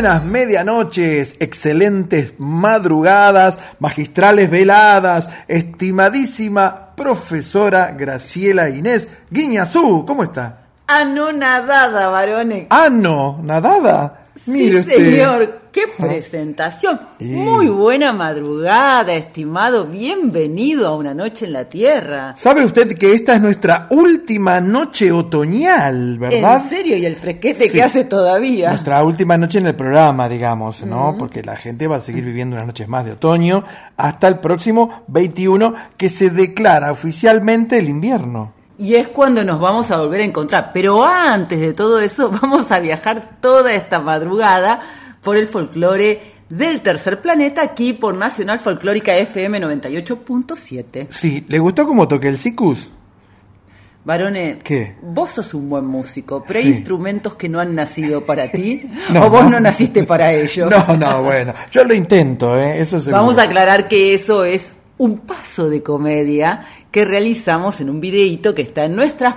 buenas medianoches, excelentes madrugadas, magistrales veladas, estimadísima profesora Graciela Inés Guiñazú, ¿cómo está? Anonadada, varones. Ah, no, nadada. Sí, Mire usted. Qué presentación. Muy buena madrugada, estimado. Bienvenido a una noche en la Tierra. ¿Sabe usted que esta es nuestra última noche otoñal, verdad? En serio, y el fresquete Sí. que hace todavía. Nuestra última noche en el programa, digamos, ¿no? Porque la gente va a seguir viviendo unas noches más de otoño hasta el próximo 21 que se declara oficialmente el invierno. Y es cuando nos vamos a volver a encontrar. Pero antes de todo eso, vamos a viajar toda esta madrugada por el folclore del tercer planeta aquí por Nacional Folclórica FM 98.7. Sí, ¿le gustó cómo toqué el sicus? Varone, ¿Qué? vos sos un buen músico, pero hay Sí. instrumentos que no han nacido para ti No, o vos no. no naciste para ellos. No, no, bueno, yo lo intento, ¿eh? Eso seguro. Vamos a aclarar que eso es un paso de comedia que realizamos en un videíto que está en nuestras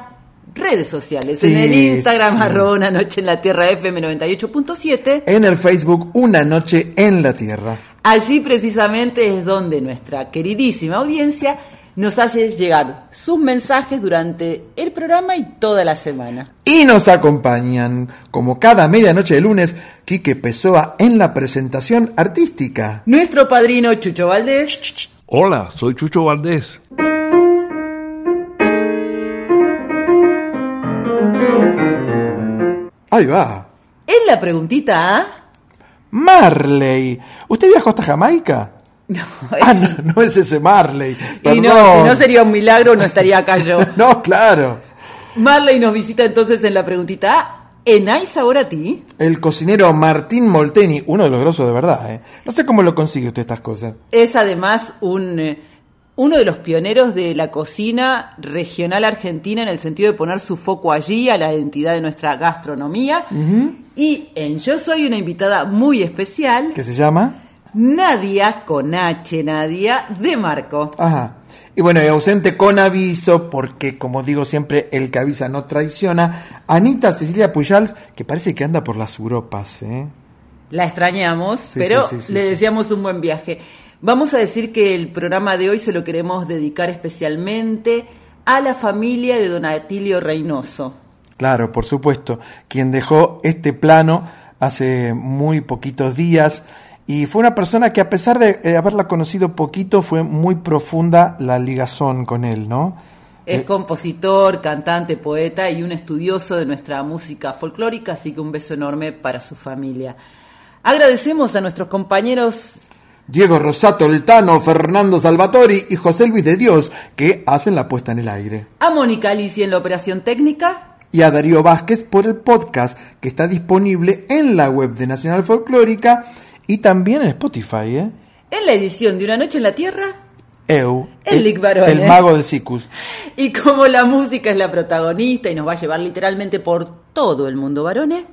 redes sociales, Sí, en el Instagram, sí. arroba una noche en la tierra FM 98.7. En el Facebook, Una Noche en la Tierra. Allí precisamente es donde nuestra queridísima audiencia nos hace llegar sus mensajes durante el programa y toda la semana. Y nos acompañan, como cada medianoche de lunes, Quique Pessoa en la presentación artística. Nuestro padrino Chucho Valdés. Hola, soy Chucho Valdés. Ahí va. En la preguntita A. Marley. ¿Usted viajó hasta Jamaica? No, Ah, es- no, no es ese Marley. y no, si no sería un milagro, no estaría acá yo. No, claro. Marley nos visita entonces en la preguntita A. ¿En hay sabor a ti? El cocinero Martín Molteni, uno de los grosos de verdad, ¿eh? No sé cómo lo consigue usted estas cosas. Es además un, eh, uno de los pioneros de la cocina regional argentina en el sentido de poner su foco allí a la identidad de nuestra gastronomía. Y en Yo Soy una invitada muy especial, ¿Qué se llama? Nadia, con H, Nadia, de Marco. Ajá. Y bueno, y ausente con aviso, porque como digo siempre, el que avisa no traiciona. Anita Cecilia Pujals, que parece que anda por las Europas, ¿eh? La extrañamos, Sí, pero sí, sí, sí, le deseamos un buen viaje. Vamos a decir que el programa de hoy se lo queremos dedicar especialmente a la familia de Don Atilio Reynoso. Claro, por supuesto, quien dejó este plano hace muy poquitos días y fue una persona que a pesar de eh, haberla conocido poquito, fue muy profunda la ligazón con él, ¿no? Es Eh, compositor, cantante, poeta y un estudioso de nuestra música folclórica, así que un beso enorme para su familia. Agradecemos a nuestros compañeros Diego Rosato Altano, Fernando Salvatori y José Luis de Dios, que hacen la puesta en el aire. a Mónica Alicia en la operación técnica Y a Darío Vázquez por el podcast que está disponible en la web de Nacional Folclórica y también en Spotify, ¿eh? en la edición de Una Noche en la Tierra. Eu, El Lic Barone. el mago del Cicus. Y como la música es la protagonista y nos va a llevar literalmente por todo el mundo varones.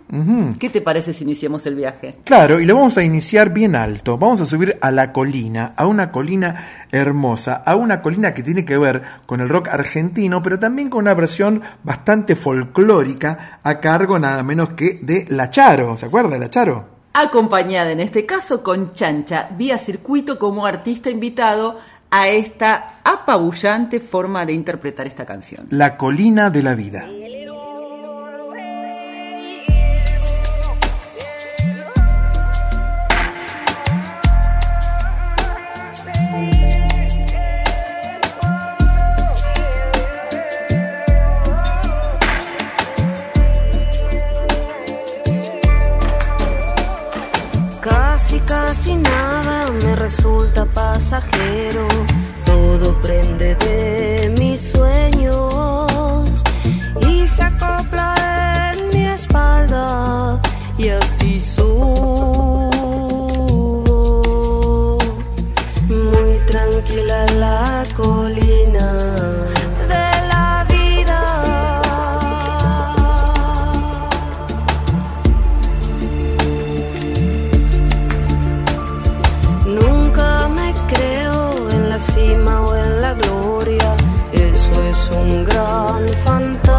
¿qué te parece si iniciamos el viaje? Claro, y lo vamos a iniciar bien alto. Vamos a subir a la colina, a una colina hermosa, a una colina que tiene que ver con el rock argentino, pero también con una versión bastante folclórica a cargo nada menos que de La Charo. ¿Se acuerda de La Charo? Acompañada en este caso con Chancha, vía circuito como artista invitado a esta apabullante forma de interpretar esta canción. La colina de la vida. Casi, casi nada me resulta pasajero. Todo prende de mis sueños y se acopla en mi espalda y así en la gloria. Eso es un gran fantasma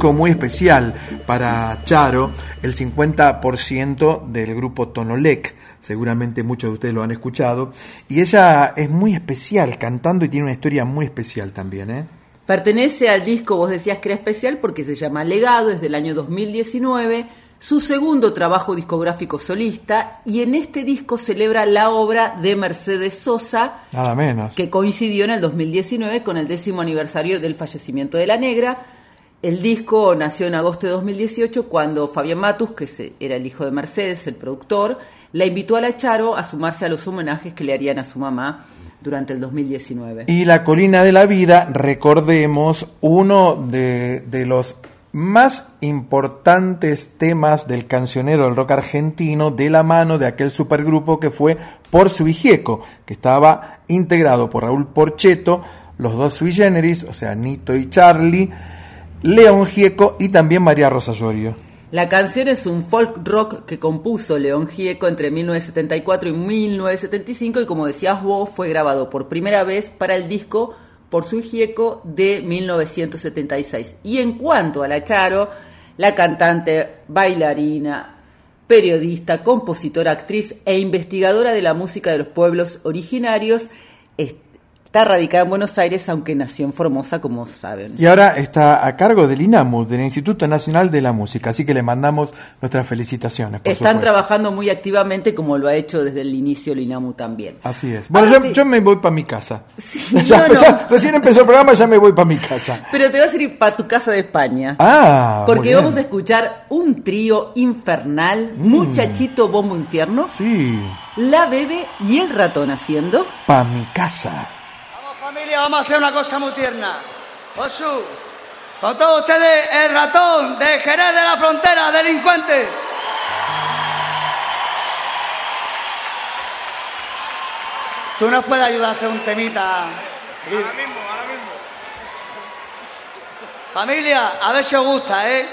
disco muy especial para Charo, el 50% del grupo Tonolec. Seguramente muchos de ustedes lo han escuchado. Y ella es muy especial cantando y tiene una historia muy especial también, ¿eh? Pertenece al disco, vos decías que era especial porque se llama Legado, es del año 2019, su segundo trabajo discográfico solista, y en este disco celebra la obra de Mercedes Sosa, Nada menos. que coincidió en el 2019 con el décimo aniversario del fallecimiento de la negra. El disco nació en agosto de 2018 cuando Fabián Matus, que era el hijo de Mercedes, el productor, la invitó a la Charo a sumarse a los homenajes que le harían a su mamá durante el 2019. Y La Colina de la Vida, recordemos, uno de, de los más importantes temas del cancionero del rock argentino de la mano de aquel supergrupo que fue Por su Vigieco, que estaba integrado por Raúl Porcheto, los dos sui generis, o sea, Nito y Charlie, León Gieco y también María Rosa Llorio. La canción es un folk rock que compuso León Gieco entre 1974 y 1975 y como decías vos fue grabado por primera vez para el disco por su Gieco de 1976. Y en cuanto a la Charo, la cantante, bailarina, periodista, compositora, actriz e investigadora de la música de los pueblos originarios, está radicada en Buenos Aires aunque nació en Formosa como saben. Y ahora está a cargo del INAMU, del Instituto Nacional de la Música, así que le mandamos nuestras felicitaciones. por Están supuesto. trabajando muy activamente como lo ha hecho desde el inicio el INAMU también. Así es. Bueno, yo, te- yo me voy para mi casa. Sí, Ya no, empezó- no. Recién empezó el programa, ya me voy para mi casa. Pero te vas a ir para tu casa de España. Ah, porque vamos a escuchar un trío infernal, Muchachito Bombo Infierno, Sí, La Bebe y el ratón haciendo. para mi casa. Familia, vamos a hacer una cosa muy tierna. Josu, con todos ustedes el ratón de Jerez de la Frontera, delincuente. Tú nos puedes ayudar a hacer un temita. Ahora mismo, ahora mismo. Familia, a ver si os gusta, ¿eh?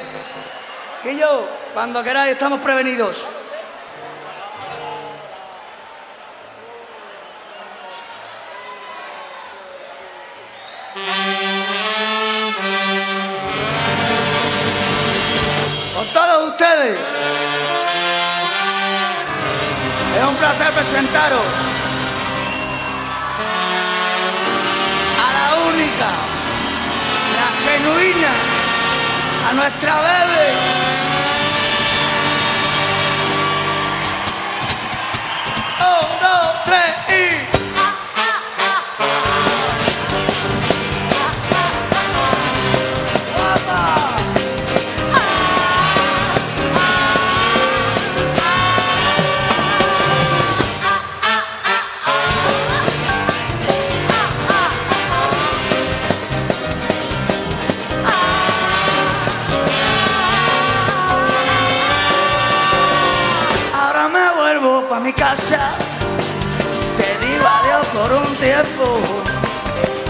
Que yo, cuando queráis, estamos prevenidos. Con todos ustedes. Es un placer presentaros a la única, la genuina, a nuestra bebé. Un, dos, tres y...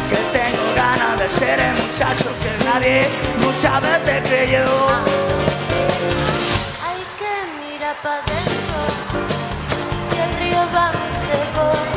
Que tengo ganas de ser el muchacho que nadie muchas veces creyó. Hay que mirar para adentro si el río va muy seco.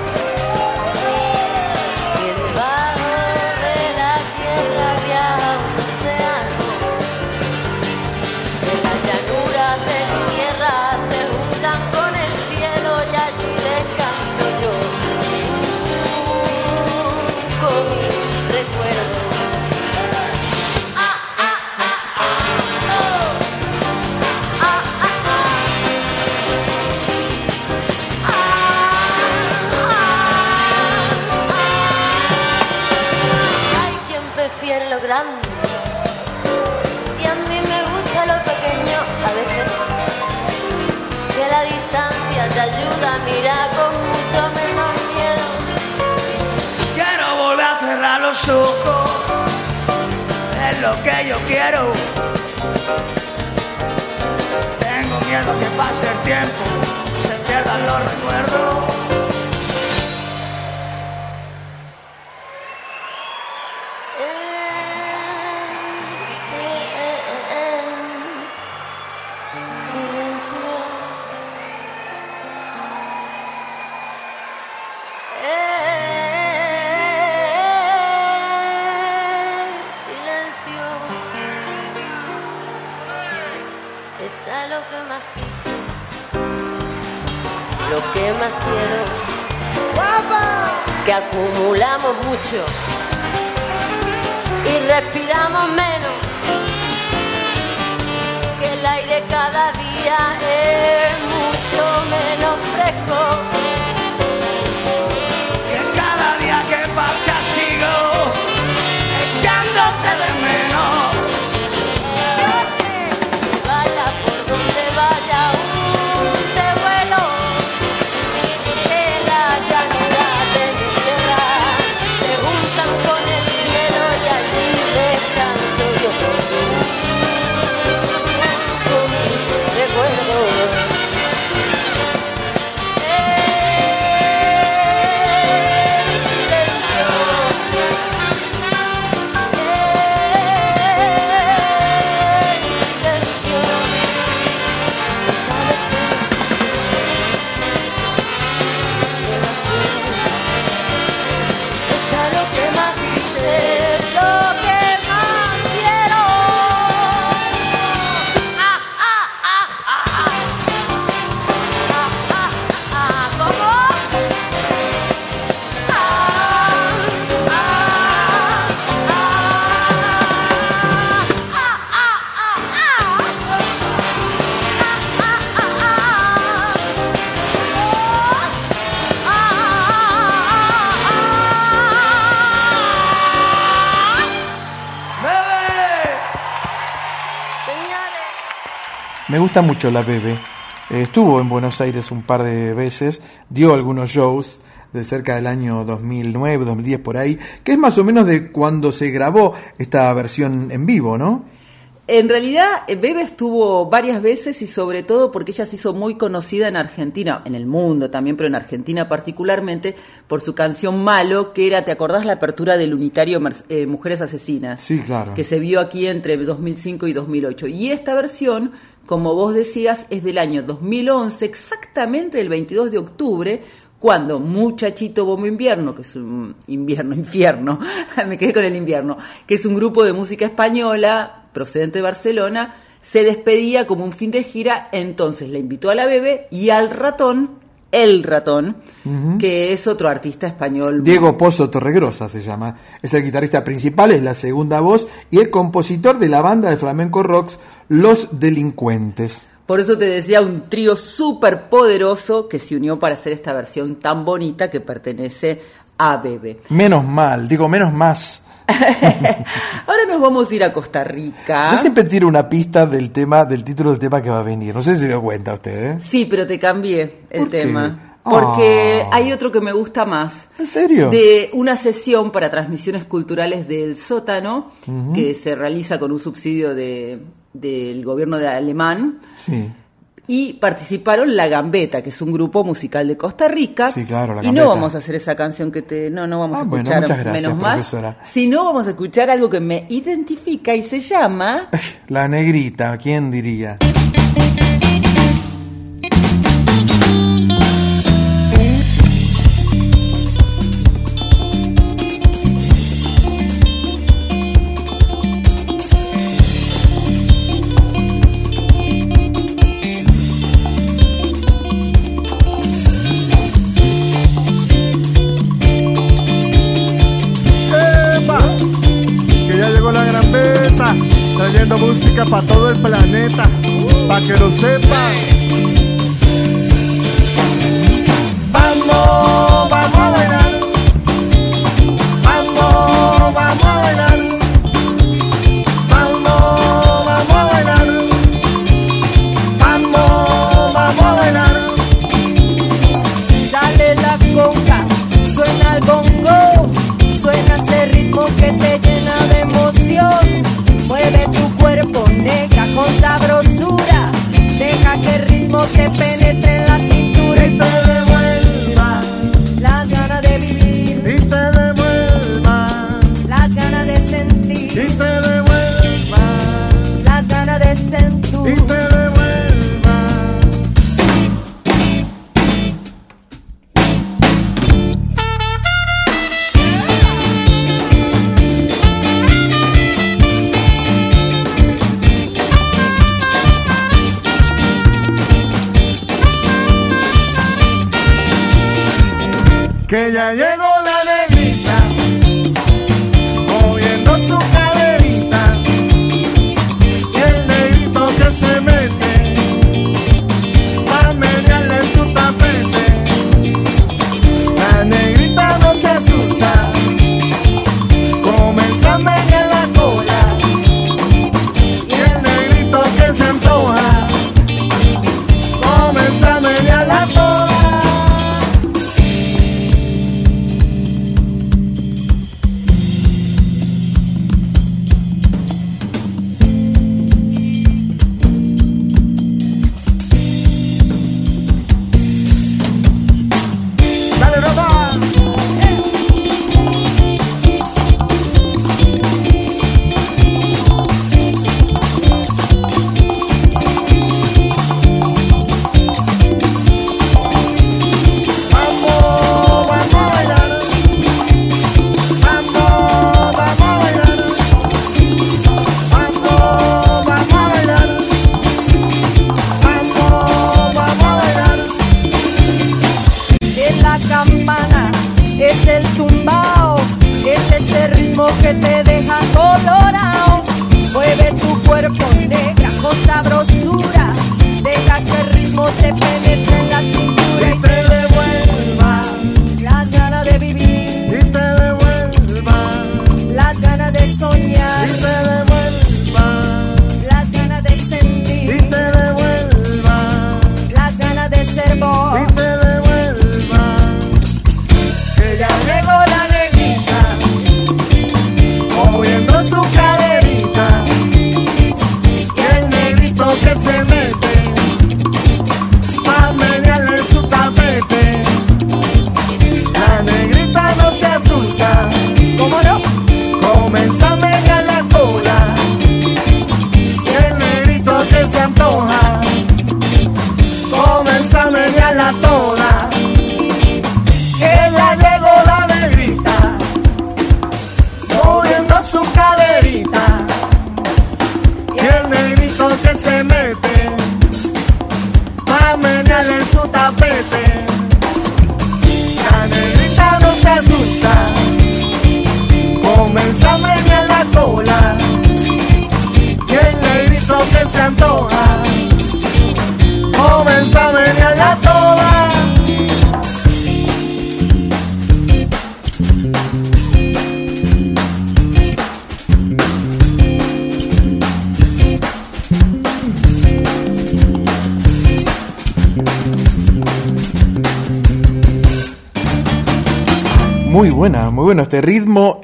Prefiere lo grande y a mí me gusta lo pequeño a veces. Que la distancia te ayuda a mirar con mucho menos miedo. Quiero volver a cerrar los ojos. Es lo que yo quiero. Tengo miedo que pase el tiempo, se pierdan los recuerdos. Y respiramos menos. Gusta mucho la Bebe. Eh, estuvo en Buenos Aires un par de veces, dio algunos shows de cerca del año 2009, 2010 por ahí, que es más o menos de cuando se grabó esta versión en vivo, ¿no? En realidad, eh, Bebe estuvo varias veces y sobre todo porque ella se hizo muy conocida en Argentina, en el mundo también, pero en Argentina particularmente, por su canción Malo, que era, ¿te acordás la apertura del unitario eh, Mujeres Asesinas? Sí, claro. Que se vio aquí entre 2005 y 2008. Y esta versión, como vos decías, es del año 2011, exactamente el 22 de octubre, cuando Muchachito Bombo Invierno, que es un invierno, infierno, me quedé con el invierno, que es un grupo de música española procedente de Barcelona, se despedía como un fin de gira, entonces le invitó a la bebé y al ratón, el ratón, que es otro artista español. Diego Pozo Torregrosa se llama. Es el guitarrista principal, es la segunda voz y el compositor de la banda de flamenco rocks Los Delincuentes. Por eso te decía, un trío súper poderoso que se unió para hacer esta versión tan bonita que pertenece a Bebe. Menos mal, digo menos más. Ahora nos vamos a ir a Costa Rica. Yo siempre tiro una pista del tema, del título del tema que va a venir. No sé si se dio cuenta usted, ¿eh? Sí, pero te cambié el ¿Por qué? tema. Porque Ah. hay otro que me gusta más. ¿En serio? De una sesión para transmisiones culturales del sótano, que se realiza con un subsidio de, del gobierno de alemán. Sí. Y participaron La Gambeta, que es un grupo musical de Costa Rica. Sí, claro, La Y Gambeta. no vamos a hacer esa canción que te. No, no vamos Ah, a bueno, escuchar muchas gracias, menos más. profesora. Sino vamos a escuchar algo que me identifica y se llama. La negrita, ¿quién diría? Para que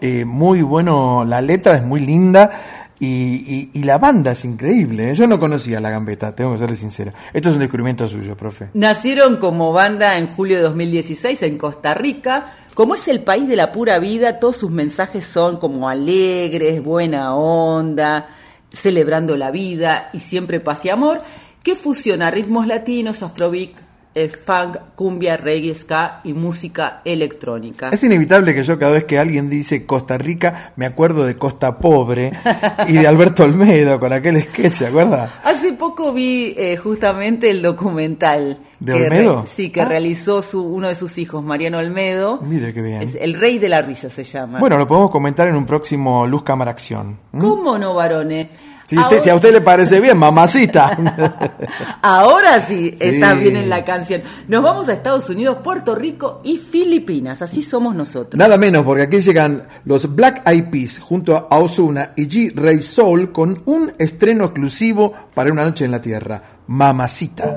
eh, muy bueno, la letra es muy linda y, la banda es increíble. ¿eh? Yo no conocía la gambeta, tengo que serle sincero. Esto es un descubrimiento suyo, profe. Nacieron como banda en julio de 2016 en Costa Rica. Como es el país de la pura vida, todos sus mensajes son como alegres, buena onda, celebrando la vida y siempre paz y amor, que fusiona ritmos latinos, afrobeat, eh, funk, cumbia, reggae, ska y música electrónica. Es inevitable que yo cada vez que alguien dice Costa Rica me acuerdo de Costa Pobre y de Alberto Olmedo con aquel sketch, ¿se acuerda? Hace poco vi eh, justamente el documental ¿De que Olmedo? sí, que Ah. realizó su, uno de sus hijos, Mariano Olmedo. Mire qué bien. Es El Rey de la Risa se llama. Bueno, lo podemos comentar en un próximo Luz Cámara Acción. ¿Mm? ¿Cómo no, varones? Si, usted- si a usted le parece bien, mamacita. Ahora sí, está Sí. bien en la canción. Nos vamos a Estados Unidos, Puerto Rico y Filipinas. Así somos nosotros. Nada menos, porque aquí llegan los Black Eyed Peas junto a Ozuna y G. Ray Soul con un estreno exclusivo para una noche en la Tierra, Mamacita.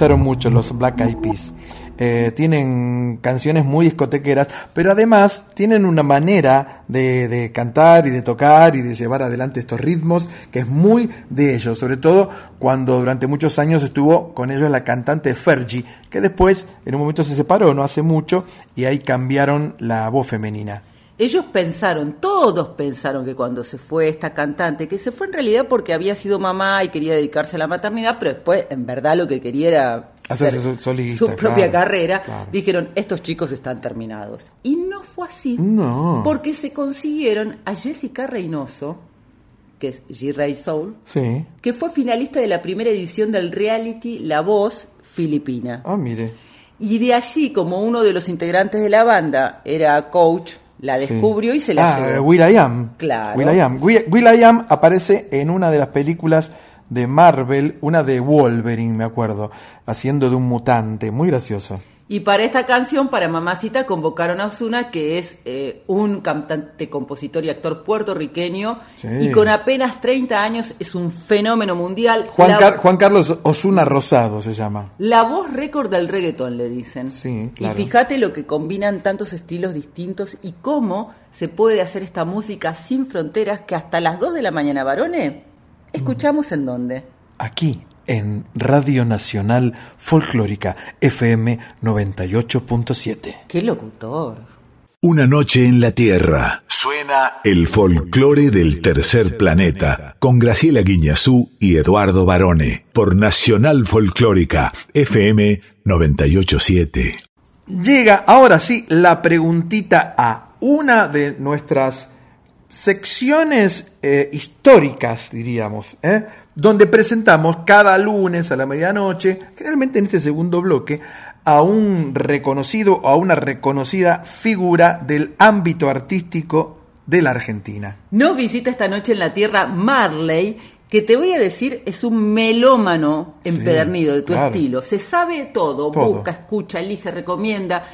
Gustaron mucho los Black Eyed Peas. Eh, tienen canciones muy discotequeras, pero además tienen una manera de, de cantar y de tocar y de llevar adelante estos ritmos que es muy de ellos, sobre todo cuando durante muchos años estuvo con ellos la cantante Fergie, que después en un momento se separó, no hace mucho, y ahí cambiaron la voz femenina. Ellos pensaron, todos pensaron que cuando se fue esta cantante, que se fue en realidad porque había sido mamá y quería dedicarse a la maternidad, pero después en verdad lo que quería era Hacerse ser su- solista, su propia claro, carrera, claro. dijeron, estos chicos están terminados. Y no fue así, No. porque se consiguieron a Jessica Reynoso, que es G-Ray Soul, Sí. que fue finalista de la primera edición del reality La Voz Filipina. Ah, mire. Y de allí, como uno de los integrantes de la banda era coach, la Sí. descubrió y se la ah, llevó. Will I Am. Claro. Will I Am. Will, Will I Am aparece en una de las películas de Marvel, una de Wolverine, me acuerdo, haciendo de un mutante, muy gracioso. Y para esta canción, para Mamacita, convocaron a Osuna, que es eh, un cantante, compositor y actor puertorriqueño, Sí. y con apenas 30 años es un fenómeno mundial. Juan, la, Car- Juan Carlos Osuna Rosado se llama. la voz récord del reggaetón, le dicen. Sí, claro. Y fíjate lo que combinan tantos estilos distintos y cómo se puede hacer esta música sin fronteras que hasta las 2 de la mañana, varones, escuchamos en dónde. Aquí, en Radio Nacional Folclórica, FM 98.7. ¡Qué locutor! Una noche en la Tierra. Suena el folclore del tercer planeta con Graciela Guiñazú y Eduardo Barone por Nacional Folclórica FM 987. Llega ahora sí la preguntita a una de nuestras secciones eh, históricas, diríamos, ¿eh? donde presentamos cada lunes a la medianoche, generalmente en este segundo bloque, a un reconocido o a una reconocida figura del ámbito artístico de la Argentina. Nos visita esta noche en la Tierra Marley, que te voy a decir es un melómano empedernido de tu claro. estilo. Se sabe todo, Todo. busca, escucha, elige, recomienda.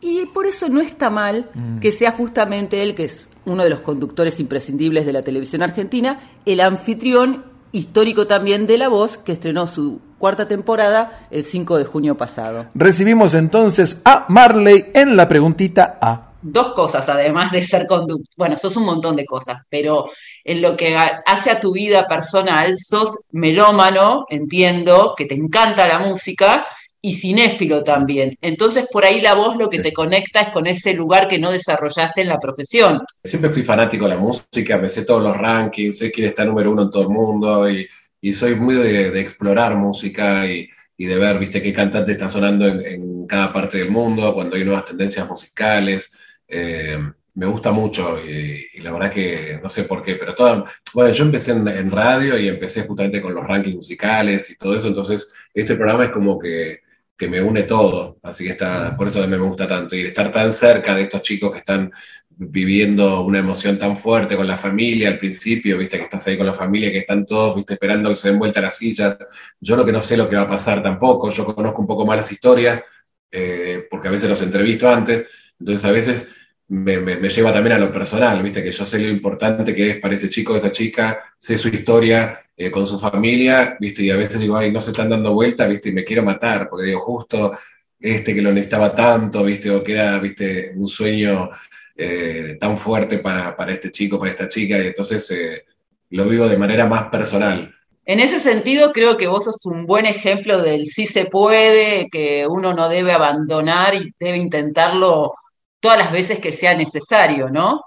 Y por eso no está mal Mm. que sea justamente él, que es uno de los conductores imprescindibles de la televisión argentina, el anfitrión histórico también de La Voz, que estrenó su cuarta temporada el 5 de junio pasado. Recibimos entonces a Marley en la preguntita A. dos cosas, además de ser conductor. Bueno, sos un montón de cosas, pero en lo que hace a tu vida personal, sos melómano, entiendo, que te encanta la música y cinéfilo también. Entonces, por ahí la voz lo que te conecta es con ese lugar que no desarrollaste en la profesión. Siempre fui fanático de la música, me sé todos los rankings, sé quién está número uno en todo el mundo y, y soy muy de, de explorar música y, y de ver, viste, qué cantante está sonando en, en cada parte del mundo, cuando hay nuevas tendencias musicales. Eh, me gusta mucho y, y la verdad que no sé por qué, pero toda, bueno, yo empecé en, en radio y empecé justamente con los rankings musicales y todo eso, entonces este programa es como que, que me une todo, así que está, por eso me gusta tanto y estar tan cerca de estos chicos que están viviendo una emoción tan fuerte con la familia al principio, viste que estás ahí con la familia, que están todos, viste, esperando que se den vuelta las sillas. Yo lo que no sé lo que va a pasar tampoco, yo conozco un poco más las historias, eh, porque a veces los entrevisto antes, entonces a veces me, me- me lleva también a lo personal, viste, que yo sé lo importante que es para ese chico esa chica, sé su historia eh, con su familia, viste, y a veces digo, ay, no se están dando vuelta, viste, y me quiero matar, porque digo, justo este que lo necesitaba tanto, viste, o que era, viste, un sueño eh, tan fuerte para, para este chico, para esta chica, y entonces eh, lo vivo de manera más personal. En ese sentido, creo que vos sos un buen ejemplo del sí se puede, que uno no debe abandonar y debe intentarlo todas las veces que sea necesario, ¿no?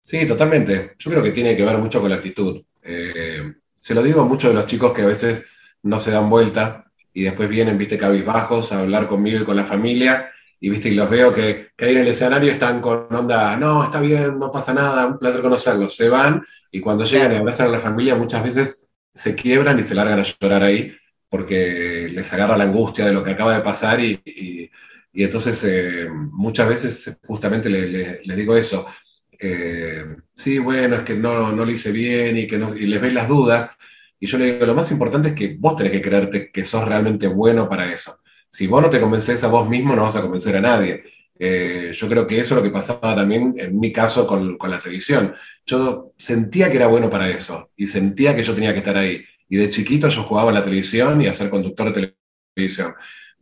Sí, totalmente. Yo creo que tiene que ver mucho con la actitud. Eh, se lo digo a muchos de los chicos que a veces no se dan vuelta y después vienen, viste, cabizbajos a hablar conmigo y con la familia y viste, y los veo que, que ahí en el escenario están con onda, no, está bien, no pasa nada, un placer conocerlos. Se van y cuando llegan y abrazan a la familia muchas veces se quiebran y se largan a llorar ahí porque les agarra la angustia de lo que acaba de pasar y, y- entonces eh, muchas veces justamente le- le- les digo eso. Eh, sí, bueno, es que no, no lo hice bien y que no, y les ves las dudas. Y yo le digo, lo más importante es que vos tenés que creerte que sos realmente bueno para eso. Si vos no te convences a vos mismo, no vas a convencer a nadie. Eh, yo creo que eso es lo que pasaba también en mi caso con, con la televisión. Yo sentía que era bueno para eso y sentía que yo tenía que estar ahí. Y de chiquito yo jugaba en la televisión y a ser conductor de televisión.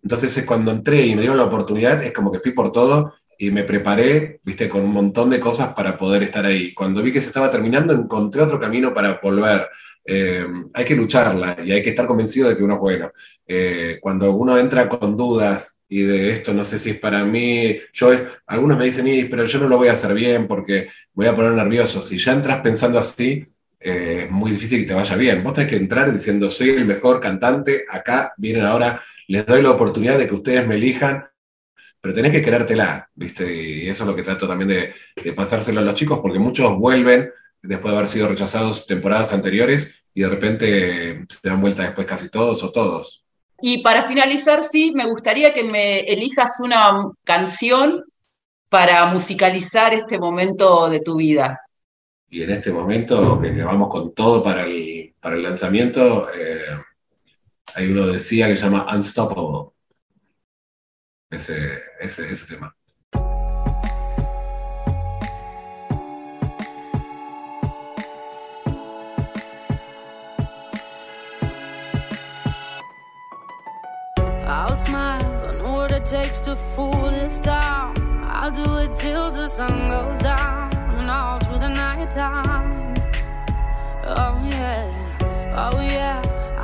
Entonces es cuando entré y me dieron la oportunidad, es como que fui por todo y me preparé, viste, con un montón de cosas para poder estar ahí. Cuando vi que se estaba terminando, encontré otro camino para volver. Eh, hay que lucharla y hay que estar convencido de que uno es bueno. Eh, cuando uno entra con dudas y de esto no sé si es para mí, yo algunos me dicen, "Y, pero yo no lo voy a hacer bien porque voy a poner nervioso. Si ya entras pensando así, eh, es muy difícil que te vaya bien. Vos tenés que entrar diciendo, soy el mejor cantante, acá vienen ahora, les doy la oportunidad de que ustedes me elijan, pero tenés que querértela, ¿viste? Y eso es lo que trato también de, de pasárselo a los chicos, porque muchos vuelven después de haber sido rechazados temporadas anteriores y de repente se dan vuelta después casi todos o todos. Y para finalizar, sí, me gustaría que me elijas una canción para musicalizar este momento de tu vida. Y en este momento, que que vamos con todo para el, para el lanzamiento, eh, hay uno decía que se llama Unstoppable. Ese, ese, ese tema. I'll smile, I know what it takes to fool this town. I'll do it till the sun goes down and all through the night time. Oh yeah, oh yeah,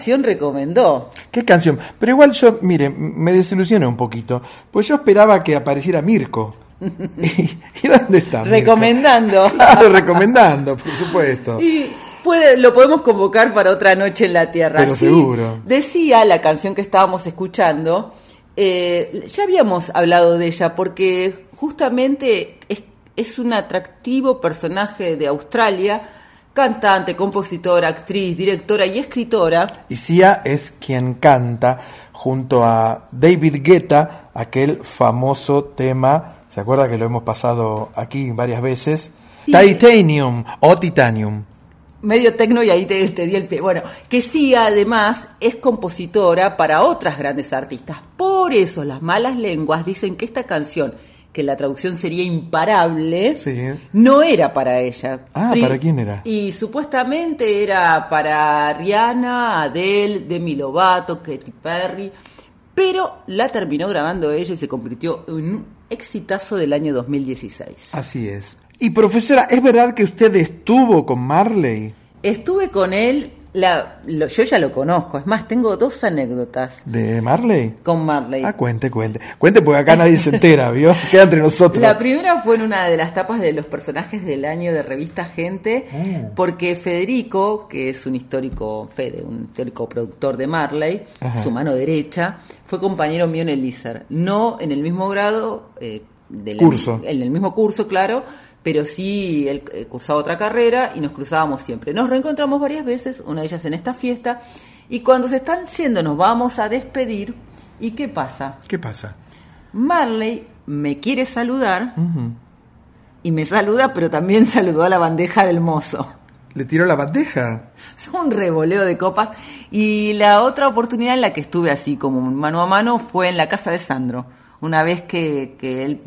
Canción recomendó? ¿Qué canción? Pero igual yo, mire, me desilusioné un poquito. Pues yo esperaba que apareciera Mirko. ¿Y, y dónde está? Mirko? Recomendando. Claro, recomendando, por supuesto. Y puede, lo podemos convocar para otra noche en la Tierra. Pero Sí, seguro. Decía la canción que estábamos escuchando, eh, ya habíamos hablado de ella porque justamente es, es un atractivo personaje de Australia, cantante, compositora, actriz, directora y escritora. Y Sia es quien canta junto a David Guetta aquel famoso tema, ¿se acuerda que lo hemos pasado aquí varias veces? Titanium o Titanium. medio tecno y ahí te, te di el pie. Bueno, que sí, además es compositora para otras grandes artistas. Por eso las malas lenguas dicen que esta canción, que la traducción sería imparable, no era para ella. Ah, Pri- ¿para quién era? Y supuestamente era para Rihanna, Adele, Demi Lovato, Katy Perry, pero la terminó grabando ella y se convirtió en un exitazo del año 2016. Así es. Y profesora, ¿es verdad que usted estuvo con Marley? Estuve con él, la, lo- yo ya lo conozco, es más, tengo dos anécdotas ¿De Marley? con Marley. Ah, cuente, cuente. Cuente porque acá nadie se entera, ¿vio? Queda entre nosotros. La primera fue en una de las tapas de los personajes del año de revista Gente, Ah. porque Federico, que es un histórico, Fede, un histórico productor de Marley, Ajá. su mano derecha, fue compañero mío en el ISER. No en el mismo grado, eh, del- Curso. en el mismo curso, claro, pero sí él eh, cursaba otra carrera y nos cruzábamos siempre. Nos reencontramos varias veces, una de ellas en esta fiesta, y cuando se están yendo nos vamos a despedir. ¿Y qué pasa? ¿Qué pasa? Marley me quiere saludar y me saluda, pero también saludó a la bandeja del mozo. ¿Le tiró la bandeja? Es un revoleo de copas. Y la otra oportunidad en la que estuve así como mano a mano fue en la casa de Sandro, una vez que, que él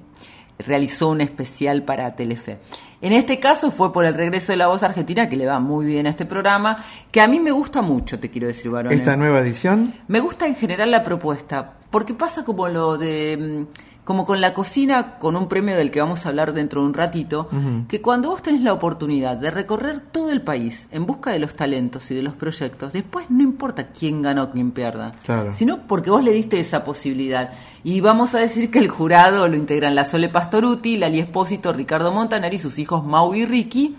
realizó un especial para Telefe. En este caso fue por el regreso de la voz argentina, que le va muy bien a este programa, que a mí me gusta mucho, te quiero decir, varón. Esta nueva edición. Me gusta en general la propuesta, porque pasa como lo de como con la cocina, con un premio del que vamos a hablar dentro de un ratito, que cuando vos tenés la oportunidad de recorrer todo el país en busca de los talentos y de los proyectos, después no importa quién ganó o quién pierda, Claro. sino porque vos le diste esa posibilidad. Y vamos a decir que el jurado lo integran la Sole Pastoruti, Lali Espósito, Ricardo Montanari, sus hijos Mau y Ricky.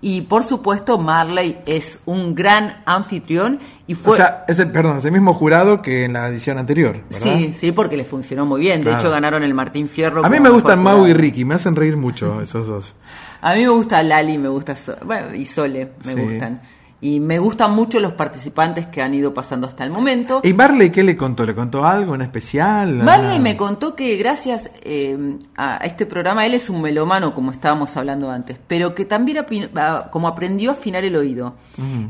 Y por supuesto, Marley es un gran anfitrión y fue. O sea, es el, perdón, es el mismo jurado que en la edición anterior, ¿verdad? Sí, sí, porque les funcionó muy bien. De Claro. hecho, ganaron el Martín Fierro. A mí me gustan Mau y. Ricky, me hacen reír mucho esos dos. A mí me gusta Lali, me gusta So- bueno, y Sole, me Sí. gustan. Y me gustan mucho los participantes que han ido pasando hasta el momento. ¿Y Marley qué le contó? ¿Le contó algo en especial? Marley Ah. me contó que gracias eh, a este programa, él es un melómano, como estábamos hablando antes, pero que también como aprendió a afinar el oído.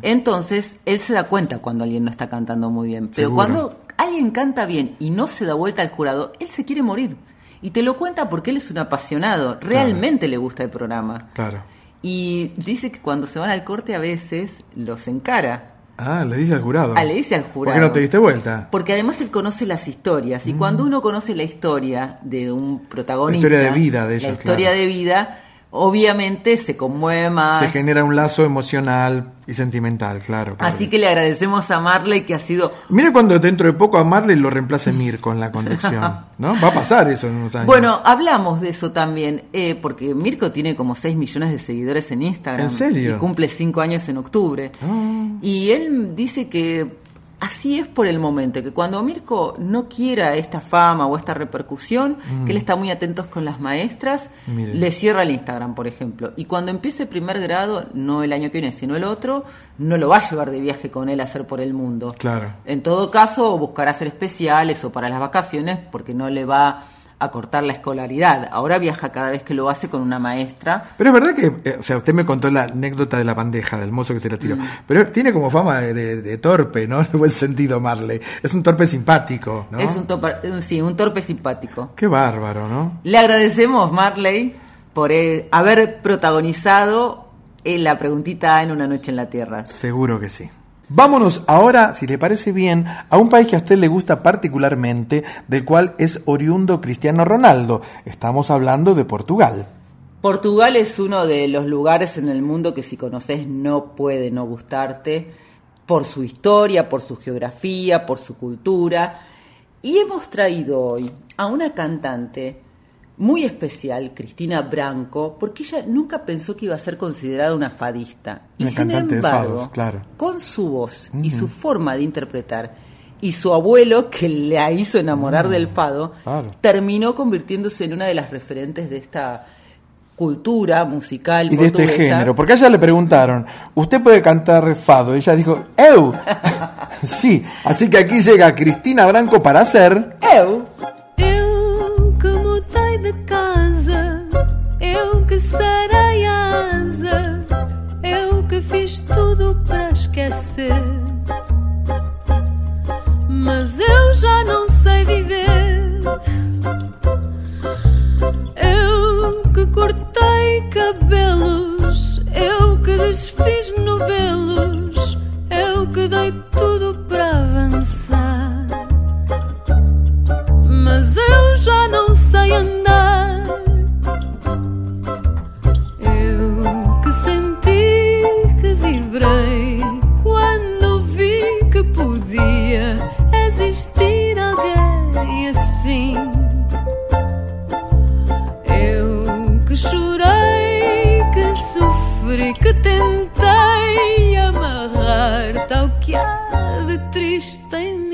Entonces, él se da cuenta cuando alguien no está cantando muy bien. Pero Seguro. cuando alguien canta bien y no se da vuelta al jurado, él se quiere morir. Y te lo cuenta porque él es un apasionado, realmente le gusta el programa. Claro. Y dice que cuando se van al corte a veces los encara. Ah, le dice al jurado. Ah, le dice al ¿Por jurado. qué no te diste vuelta? Porque además él conoce las historias y Mm. cuando uno conoce la historia de un protagonista, La historia de vida de ellos, la historia claro. de vida, obviamente se conmueve más. Se genera un lazo emocional y sentimental, claro. claro. Así que le agradecemos a Marley que ha sido Mira cuando dentro de poco a Marley lo reemplace Mirko en la conducción, ¿no? Va a pasar eso en unos años. Bueno, hablamos de eso también, eh, porque Mirko tiene como 6 millones de seguidores en Instagram. ¿En serio? Y cumple 5 años en octubre. Ah. Y él dice que así es por el momento, que cuando Mirko no quiera esta fama o esta repercusión, Mm. que él está muy atento con las maestras, le cierra el Instagram, por ejemplo. Y cuando empiece primer grado, no el año que viene, sino el otro, no lo va a llevar de viaje con él a hacer por el mundo. Claro. En todo caso, buscará hacer especiales o para las vacaciones porque no le va a cortar la escolaridad. Ahora viaja cada vez que lo hace con una maestra. Pero es verdad que, eh, o sea, usted me contó la anécdota de la bandeja, del mozo que se la tiró. Mm. Pero tiene como fama de, de- de torpe, ¿no? En el buen sentido, Marley. Es un torpe simpático, ¿no? Es un, un- sí, un torpe simpático. Qué bárbaro, ¿no? Le agradecemos, Marley, por eh, haber protagonizado eh, la preguntita en Una Noche en la Tierra. Seguro que sí. Vámonos ahora, si le parece bien, a un país que a usted le gusta particularmente, del cual es oriundo Cristiano Ronaldo. Estamos hablando de Portugal. Portugal es uno de los lugares en el mundo que si conoces no puede no gustarte por su historia, por su geografía, por su cultura. Y hemos traído hoy a una cantante muy especial, Cristina Branco, porque ella nunca pensó que iba a ser considerada una fadista. Y Una sin embargo, fados, claro. con su voz y su forma de interpretar y su abuelo que la hizo enamorar Mm, del fado, claro. terminó convirtiéndose en una de las referentes de esta cultura musical Y de este género. Porque a ella le preguntaron, ¿usted puede cantar fado? Y ella dijo, ¡Eu! sí, así que aquí llega Cristina Branco para hacer... Eu Mas eu já não sei viver. Eu que cortei cabelos, eu que desfiz novelos, eu que dei alguém assim. Eu que chorei, que sofri, que tentei amarrar tal que há de triste em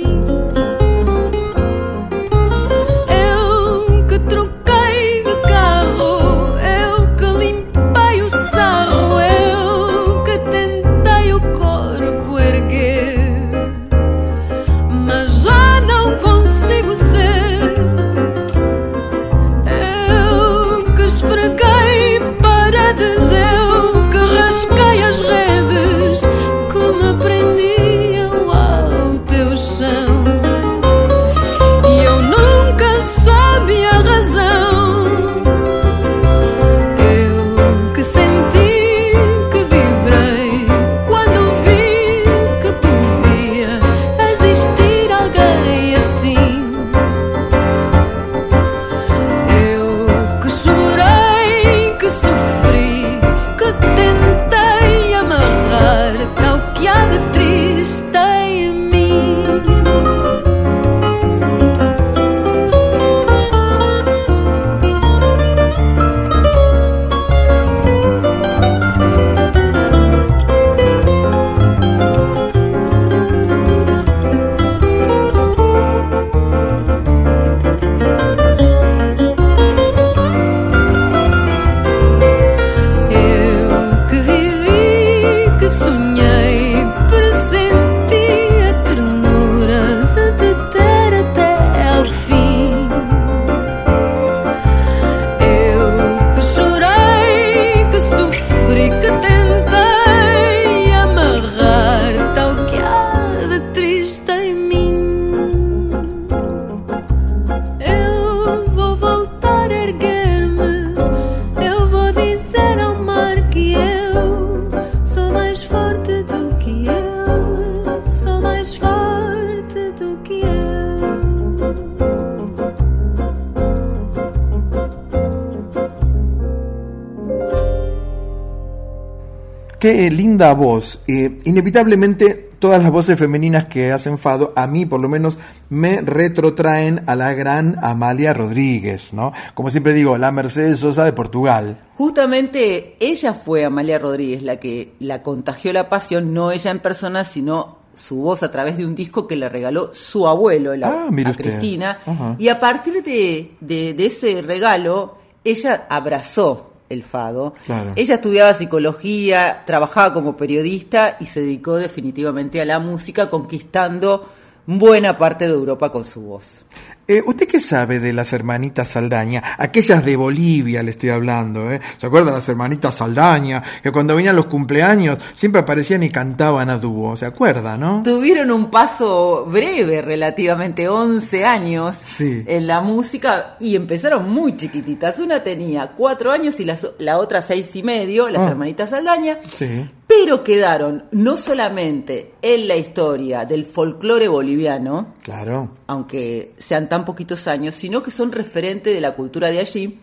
Qué linda voz. Eh, inevitablemente todas las voces femeninas que hacen fado, a mí por lo menos, me retrotraen a la gran Amalia Rodríguez, ¿no? Como siempre digo, la Mercedes Sosa de Portugal. Justamente ella fue Amalia Rodríguez la que la contagió la pasión, no ella en persona, sino su voz a través de un disco que le regaló su abuelo la- Ah, a. Cristina. Y a partir de, de- de ese regalo, ella abrazó el fado. Claro. Ella estudiaba psicología, trabajaba como periodista y se dedicó definitivamente a la música, conquistando buena parte de Europa con su voz. Eh, ¿Usted qué sabe de las hermanitas Saldaña? Aquellas de Bolivia le estoy hablando, ¿eh? ¿Se acuerdan las hermanitas Saldaña? Que cuando venían los cumpleaños siempre aparecían y cantaban a dúo, ¿se acuerda, no? Tuvieron un paso breve, relativamente 11 años Sí. en la música y empezaron muy chiquititas. Una tenía cuatro años y la, la otra seis y medio, las Ah. hermanitas Saldaña, Sí. Pero quedaron no solamente en la historia del folclore boliviano, Claro. aunque sean tan poquitos años, sino que son referente de la cultura de allí,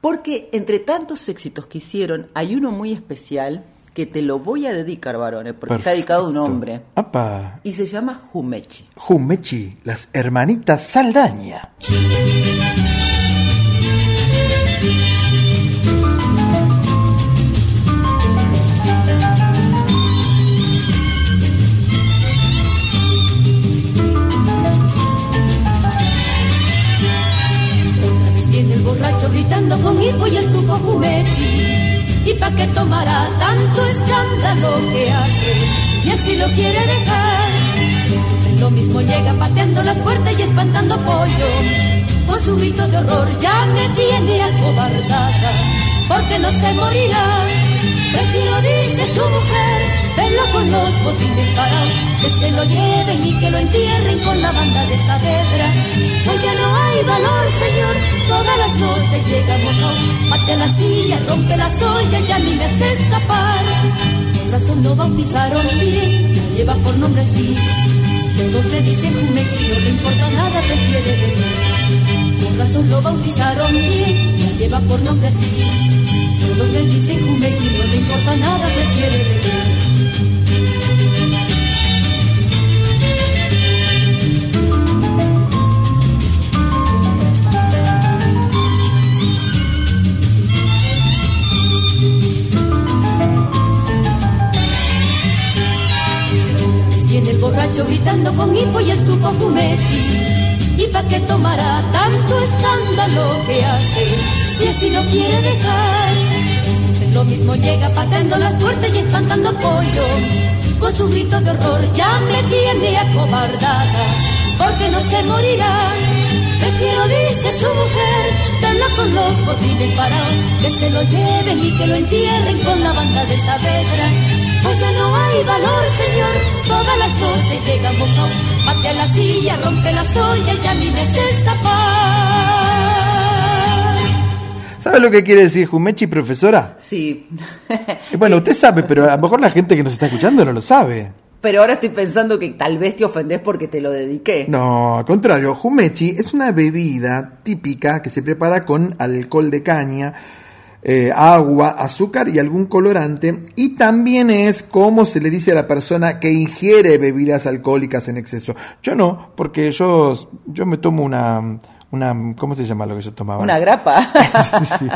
porque entre tantos éxitos que hicieron, hay uno muy especial que te lo voy a dedicar, varones, porque está dedicado a un hombre, Apa. y se llama Jumechi. Jumechi, las hermanitas Saldaña. Gritando con hipo y el tufo Jumechi. ¿Y pa' qué tomará tanto escándalo que hace? Y así lo quiere dejar. Siempre lo mismo llega pateando las puertas y espantando pollo. Con su grito de horror ya me tiene acobardada. Porque no se morirá. Prefiero, dice su mujer, verlo con los botines parados. Que se lo lleven y que lo entierren con la banda de Saavedra. Pues ya no hay valor, señor. Todas las noches llega mojón. Mate la silla, rompe la soya y a mí me hace escapar. Por razón lo bautizaron bien, lleva por nombre así. Todos le dicen Jumechi, no le importa nada, prefiere beber. Por razón lo bautizaron bien, lleva por nombre así. Todos le dicen Jumechi, no le importa nada, prefiere beber. Borracho gritando con hipo y el tufo. ¿Y pa' qué tomará tanto escándalo que hace? Y así no quiere dejar. Y siempre lo mismo llega pateando las puertas y espantando pollos. Con su grito de horror ya me tiene acobardada. Porque no se morirá. Prefiero, dice su mujer, verla con los botines parados. Que se lo lleven y que lo entierren con la banda de Saavedra. Pues ya no hay valor, señor. Todas las noches llega mojón. Patea la silla, rompe la soya y a mí me hace escapar. ¿Sabe lo que quiere decir Jumechi, profesora? Sí, Bueno, usted sabe, pero a lo mejor la gente que nos está escuchando no lo sabe. pero ahora estoy pensando que tal vez te ofendés porque te lo dediqué. No, al contrario, Jumechi es una bebida típica que se prepara con alcohol de caña, eh, agua, azúcar y algún colorante. Y también es como se le dice a la persona que ingiere bebidas alcohólicas en exceso. Yo no, porque yo, yo me tomo una, una, ¿cómo se llama lo que yo tomaba? Una grapa. Sí,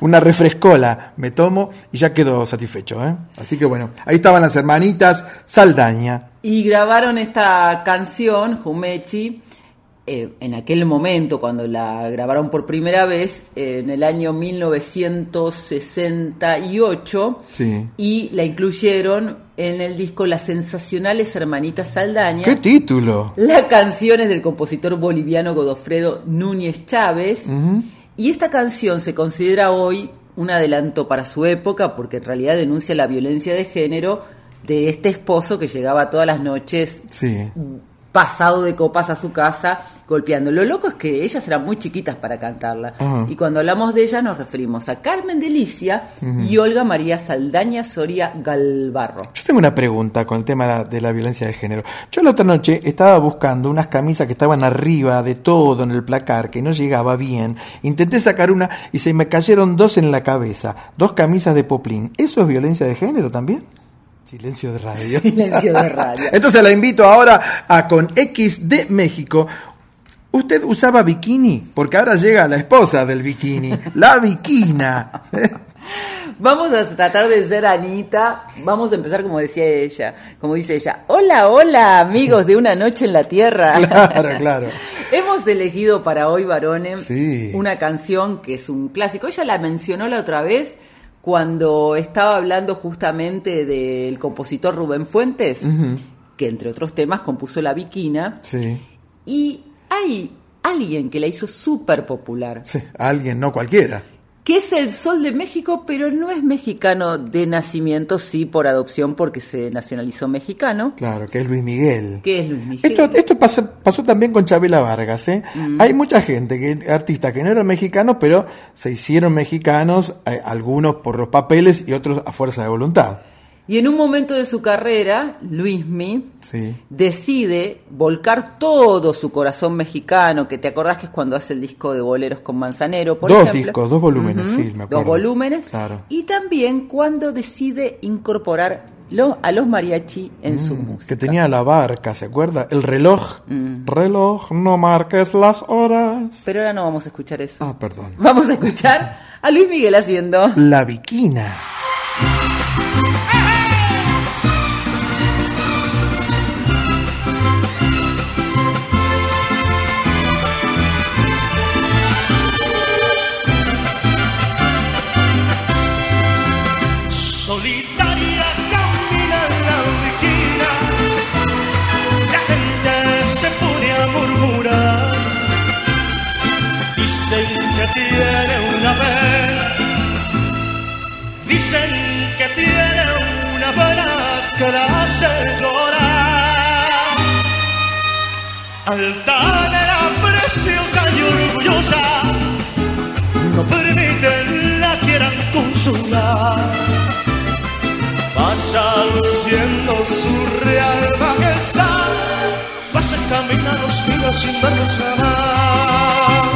una refrescola me tomo y ya quedo satisfecho. ¿eh? Así que bueno, ahí estaban las hermanitas Saldaña. Y grabaron esta canción, Jumechi, eh, en aquel momento, cuando la grabaron por primera vez, eh, en el año 1968, Sí. y la incluyeron en el disco Las Sensacionales Hermanitas Saldaña. ¿Qué título? La canción es del compositor boliviano Godofredo Núñez Chávez. Y esta canción se considera hoy un adelanto para su época porque en realidad denuncia la violencia de género de este esposo que llegaba todas las noches Sí. pasado de copas a su casa golpeando. Lo loco es que ellas eran muy chiquitas para cantarla. Y cuando hablamos de ellas nos referimos a Carmen Delicia y Olga María Saldaña Soria Galvarro. Yo tengo una pregunta con el tema de la, de la violencia de género. Yo la otra noche estaba buscando unas camisas que estaban arriba de todo en el placar, que no llegaba bien. Intenté sacar una y se me cayeron dos en la cabeza. Dos camisas de poplín. ¿Eso es violencia de género también? Silencio de radio. Silencio de radio. Entonces la invito ahora a con X de México. ¿Usted usaba bikini? Porque ahora llega la esposa del bikini, la bikina. Vamos a tratar de ser Anita. Vamos a empezar como decía ella, como dice ella. Hola, hola, amigos de una noche en la tierra. Claro, claro. Hemos elegido para hoy, varones, Sí. una canción que es un clásico. Ella la mencionó la otra vez cuando estaba hablando justamente del compositor Rubén Fuentes, que entre otros temas compuso La Viquina. Sí. Y hay alguien que la hizo súper popular, sí. Alguien, no cualquiera. que es el Sol de México, pero no es mexicano de nacimiento, sí por adopción porque se nacionalizó mexicano. Claro, que es Luis Miguel. que es Luis Miguel? Esto, esto pasó, pasó también con Chabela Vargas. ¿eh? Mm. Hay mucha gente, que artistas que no eran mexicanos, pero se hicieron mexicanos, eh, algunos por los papeles y otros a fuerza de voluntad. Y en un momento de su carrera, Luismi Sí. decide volcar todo su corazón mexicano, que te acordás que es cuando hace el disco de boleros con Manzanero, por dos ejemplo. discos, dos volúmenes, sí, me acuerdo. Dos volúmenes. Claro. Y también cuando decide incorporar lo- a los mariachi en su Mm, música. que tenía la barca, ¿se acuerda? El reloj. Mm. Reloj, no marques las horas. Pero ahora no vamos a escuchar eso. Ah, perdón. Vamos a escuchar a Luis Miguel haciendo. La Viquina. Tiene una vez, dicen que tiene una vena que la hace llorar. Altanera, preciosa y orgullosa, no permiten la quieran consolar. Pasa luciendo su real majestad, pasa caminando los vidas sin verlos jamás.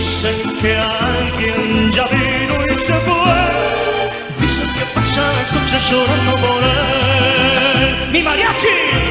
Dicen que alguien ya vino y se fue. Dicen que pasa las noches llorando por él. ¡Mi mariachi!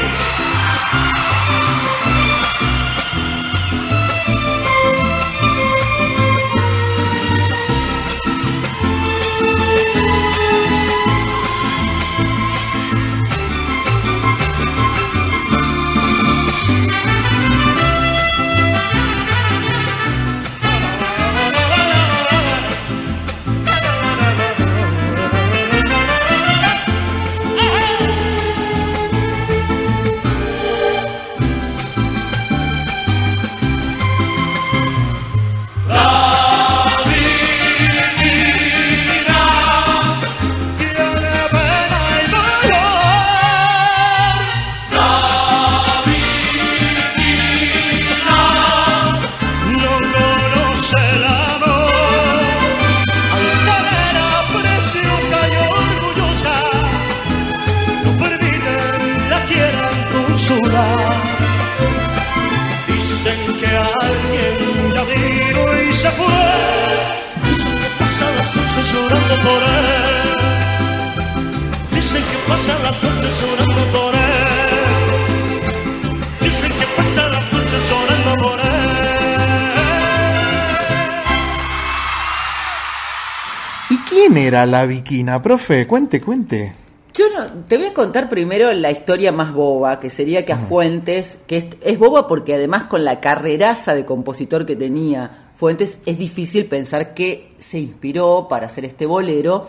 Era la Viquina, profe? Cuente, cuente. Yo no, te voy a contar primero la historia más boba, que sería que a Fuentes, que es, es boba porque además con la carreraza de compositor que tenía Fuentes, es difícil pensar que se inspiró para hacer este bolero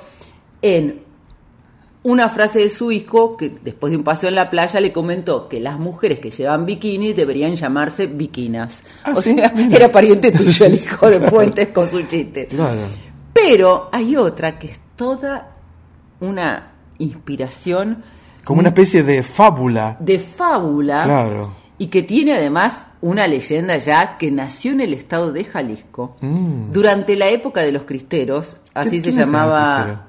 en una frase de su hijo que después de un paseo en la playa le comentó que las mujeres que llevan bikini deberían llamarse bikinas. Ah, o ¿sí? sea, Mira. era pariente tuyo el hijo de Fuentes con su chiste. Claro. Pero hay otra que es toda una inspiración Como una especie de fábula. de fábula Claro. y que tiene además una leyenda ya que nació en el estado de Jalisco Mm. durante la época de los cristeros, así ¿Qué- se llamaba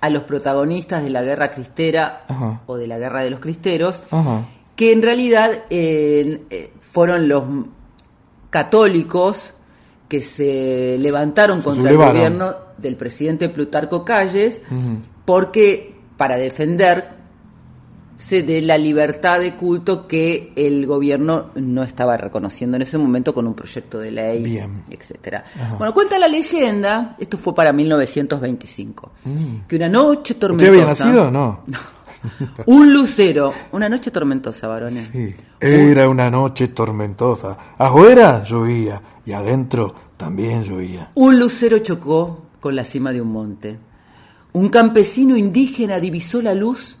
a los protagonistas de la guerra cristera Ajá. o de la guerra de los cristeros, Ajá. que en realidad eh, eh, fueron los católicos que se levantaron Se contra el gobierno del presidente Plutarco Calles porque para defenderse de la libertad de culto que el gobierno no estaba reconociendo en ese momento con un proyecto de ley, Bien. etcétera. Ajá. Bueno, cuenta la leyenda, esto fue para 1925, Mm. que una noche ¿Usted tormentosa, había nacido o no? un lucero, una noche tormentosa, varones. Sí. Era una noche tormentosa. Afuera llovía y adentro también llovía. Un lucero chocó con la cima de un monte. Un campesino indígena divisó la luz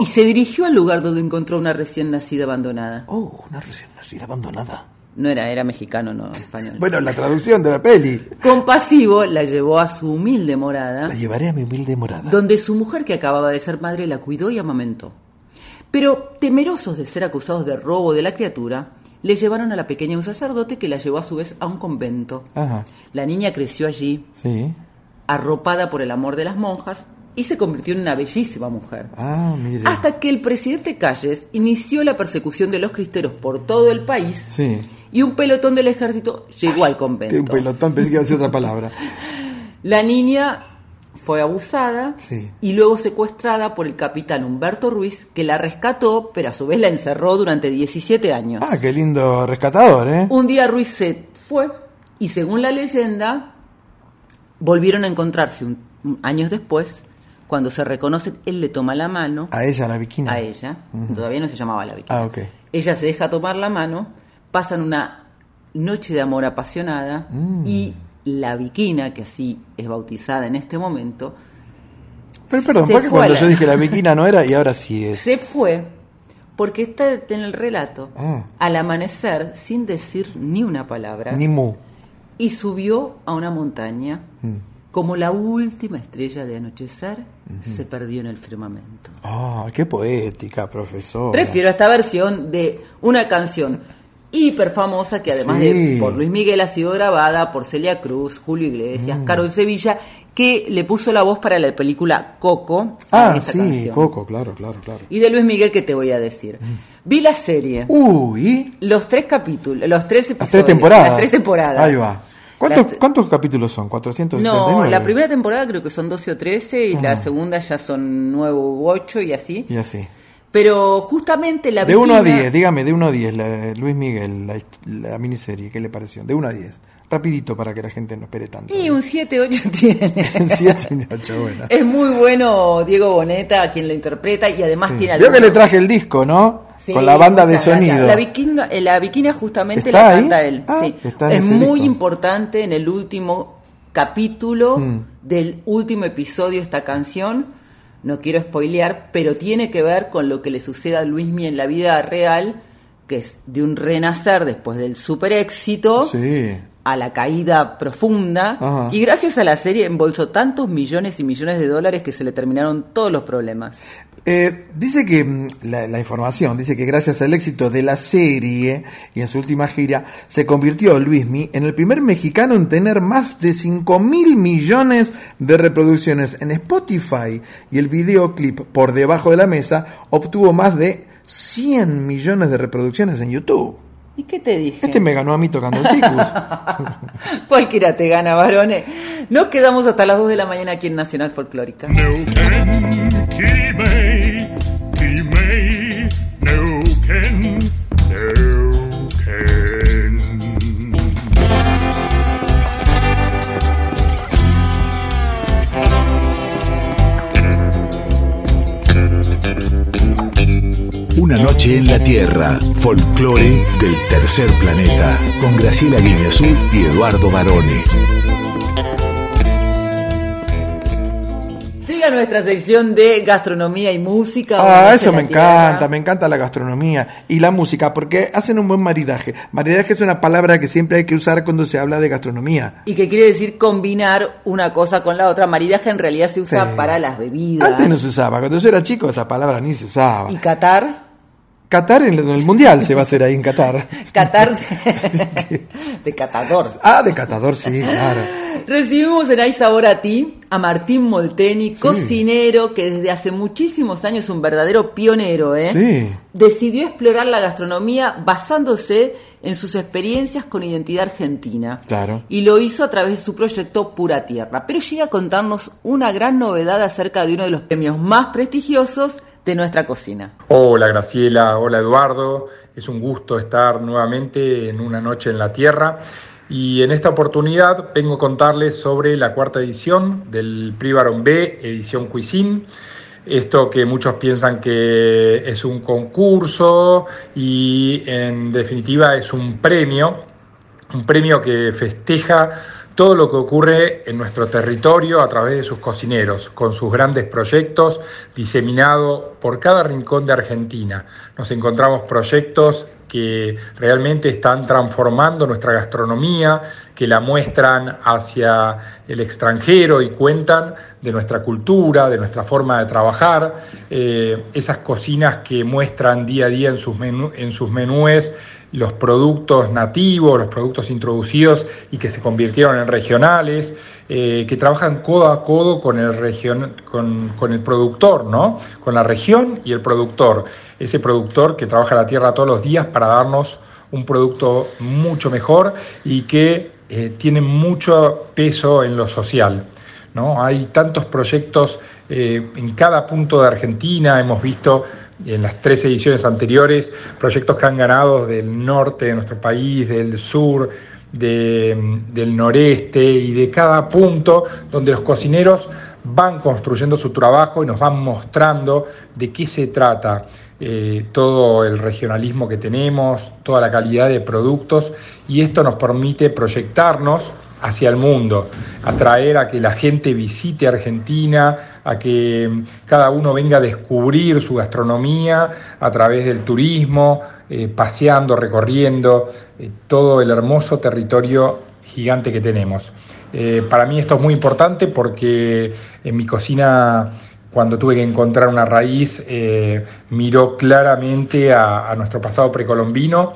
y se dirigió al lugar donde encontró una recién nacida abandonada. Oh, una recién nacida abandonada. No era, era mexicano, no español. Bueno, la traducción de la peli. Compasivo la llevó a su humilde morada, La llevaré a mi humilde morada. donde su mujer que acababa de ser madre la cuidó y amamentó. Pero temerosos de ser acusados de robo de la criatura, le llevaron a la pequeña a un sacerdote que la llevó a su vez a un convento. Ajá. La niña creció allí, Sí. arropada por el amor de las monjas, y se convirtió en una bellísima mujer. Ah, mire. Hasta que el presidente Calles inició la persecución de los cristeros por todo el país Sí. y un pelotón del ejército llegó al Que un convento. pelotón, pensé que iba a otra palabra. La niña fue abusada Sí. y luego secuestrada por el capitán Humberto Ruiz, que la rescató, pero a su vez la encerró durante 17 años. Ah, qué lindo rescatador, ¿eh? Un día Ruiz se fue y según la leyenda volvieron a encontrarse un- un- años después. Cuando se reconocen, él le toma la mano A ella, la bikina. a ella. Todavía no se llamaba la víctima. Ah, ok. Ella se deja tomar la mano, pasan una noche de amor apasionada Mm. y la viquina, que así es bautizada en este momento, Pero perdón, Se ¿por qué fue cuando la- yo dije la bikina no era y ahora sí es? se fue porque está en el relato Ah, al amanecer sin decir ni una palabra ni mu. y subió a una montaña Mm. como la última estrella de anochecer se perdió en el firmamento. Ah, qué poética, profesor. Prefiero esta versión de una canción hiper famosa que además Sí. de por Luis Miguel ha sido grabada por Celia Cruz, Julio Iglesias, Mm. Carol Sevilla, que le puso la voz para la película Coco. Ah, sí, canción. Coco, claro, claro, claro. Y de Luis Miguel, ¿qué te voy a decir? Vi la serie, Uy, los tres capítulos, los tres episodios. las tres temporadas. Las tres temporadas. Ahí va. ¿Cuántos, ¿Cuántos capítulos son? ¿479? No, la primera temporada creo que son 12 o 13 y la Ajá. segunda ya son 9 u 8 y así. Y así. Pero justamente la De 1 a viquina- 10, dígame, de 1 a 10, la, Luis Miguel, la, la miniserie, ¿qué le pareció? De 1 a 10. Rapidito para que la gente no espere tanto. Y un 7, 8 tiene. 7 y 8, bueno. Es muy bueno Diego Boneta, quien lo interpreta, y además Sí. tiene Veo que le traje el disco, ¿no? Sí, Con la banda de sonido. La vikinga, eh, la viquina justamente ¿Está la ahí? canta él. Ah, sí. Es muy disco. importante en el último capítulo Mm. del último episodio esta canción. No quiero spoilear, pero tiene que ver con lo que le sucede a Luismi en la vida real, que es de un renacer después del super éxito Sí. a la caída profunda Ajá. y gracias a la serie embolsó tantos millones y millones de dólares que se le terminaron todos los problemas. Eh, dice que mm, la, la información dice que gracias al éxito de la serie y en su última gira se convirtió Luismi en el primer mexicano en tener más de 5 mil millones de reproducciones en Spotify y el videoclip por debajo de la mesa obtuvo más de 100 millones de reproducciones en YouTube. ¿Y qué te dije? Este me ganó a mí tocando el ciclus. Cualquiera te gana, varones. Nos quedamos hasta las 2 de la mañana aquí en Nacional Folclórica. Una noche en la Tierra, folclore del tercer planeta, con Graciela Guineazú y Eduardo Barone. Nuestra sección de gastronomía y música. Ah, eso me tierra. encanta, me encanta la gastronomía y la música porque hacen un buen maridaje. Maridaje es una palabra que siempre hay que usar cuando se habla de gastronomía. Y que quiere decir combinar una cosa con la otra. Maridaje en realidad se usa Sí. para las bebidas. Antes no se usaba, cuando yo era chico esa palabra ni se usaba. ¿Y Qatar? Qatar en el, mundial se va a hacer ahí en Qatar. Qatar de, de catador. Ah, de catador, sí, claro. Recibimos en Hay Sabor a Ti a Martín Molteni, cocinero que desde hace muchísimos años es un verdadero pionero, ¿eh? Sí. Decidió explorar la gastronomía basándose en sus experiencias con identidad argentina. Claro. Y lo hizo a través de su proyecto Pura Tierra. Pero llega a contarnos una gran novedad acerca de uno de los premios más prestigiosos de nuestra cocina. Hola Graciela, hola Eduardo, es un gusto estar nuevamente en una noche en la tierra y en esta oportunidad vengo a contarles sobre la cuarta edición del Prix Baron B, edición Cuisine. Esto que muchos piensan que es un concurso y en definitiva es un premio, un premio que festeja todo lo que ocurre en nuestro territorio a través de sus cocineros, con sus grandes proyectos diseminados por cada rincón de Argentina. Nos encontramos proyectos que realmente están transformando nuestra gastronomía, que la muestran hacia el extranjero y cuentan de nuestra cultura, de nuestra forma de trabajar, eh, esas cocinas que muestran día a día en sus, menú, en sus menúes los productos nativos, los productos introducidos y que se convirtieron en regionales, eh, que trabajan codo a codo con el, region, con, el productor, ¿no? con la región y el productor, ese productor que trabaja la tierra todos los días para darnos un producto mucho mejor y que eh, tiene mucho peso en lo social. ¿no? Hay tantos proyectos eh, en cada punto de Argentina, hemos visto en las tres ediciones anteriores proyectos que han ganado del norte de nuestro país, del sur, de, del noreste y de cada punto donde los cocineros van construyendo su trabajo y nos van mostrando de qué se trata eh, todo el regionalismo que tenemos, toda la calidad de productos y esto nos permite proyectarnos hacia el mundo, atraer a que la gente visite Argentina, a que cada uno venga a descubrir su gastronomía a través del turismo, eh, paseando, recorriendo eh, todo el hermoso territorio gigante que tenemos. Eh, para mí esto es muy importante porque en mi cocina cuando tuve que encontrar una raíz, miró claramente a, a, nuestro pasado precolombino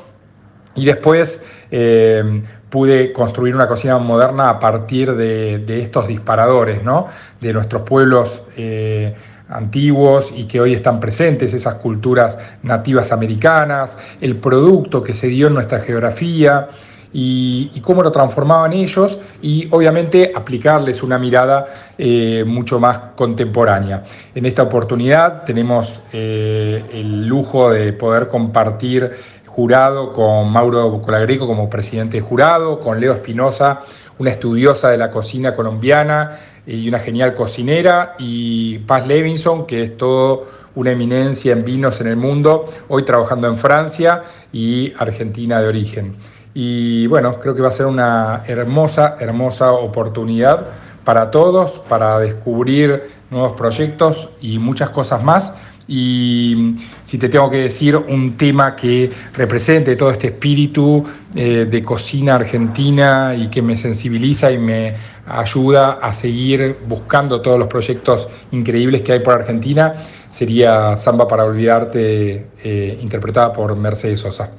y después eh, pude construir una cocina moderna a partir de, estos disparadores, ¿no? de nuestros pueblos eh, antiguos y que hoy están presentes, esas culturas nativas americanas, el producto que se dio en nuestra geografía y, cómo lo transformaban ellos y obviamente aplicarles una mirada eh, mucho más contemporánea. En esta oportunidad tenemos el lujo de poder compartir jurado con Mauro Colagreco como presidente de jurado, con Leo Espinosa, una estudiosa de la cocina colombiana y una genial cocinera, y Paz Levinson, que es todo una eminencia en vinos en el mundo, hoy trabajando en Francia y Argentina de origen. Y bueno, creo que va a ser una hermosa, hermosa oportunidad para todos, para descubrir nuevos proyectos y muchas cosas más. Y si te tengo que decir un tema que represente todo este espíritu eh, de cocina argentina y que me sensibiliza y me ayuda a seguir buscando todos los proyectos increíbles que hay por Argentina, sería Samba para Olvidarte, eh, interpretada por Mercedes Sosa.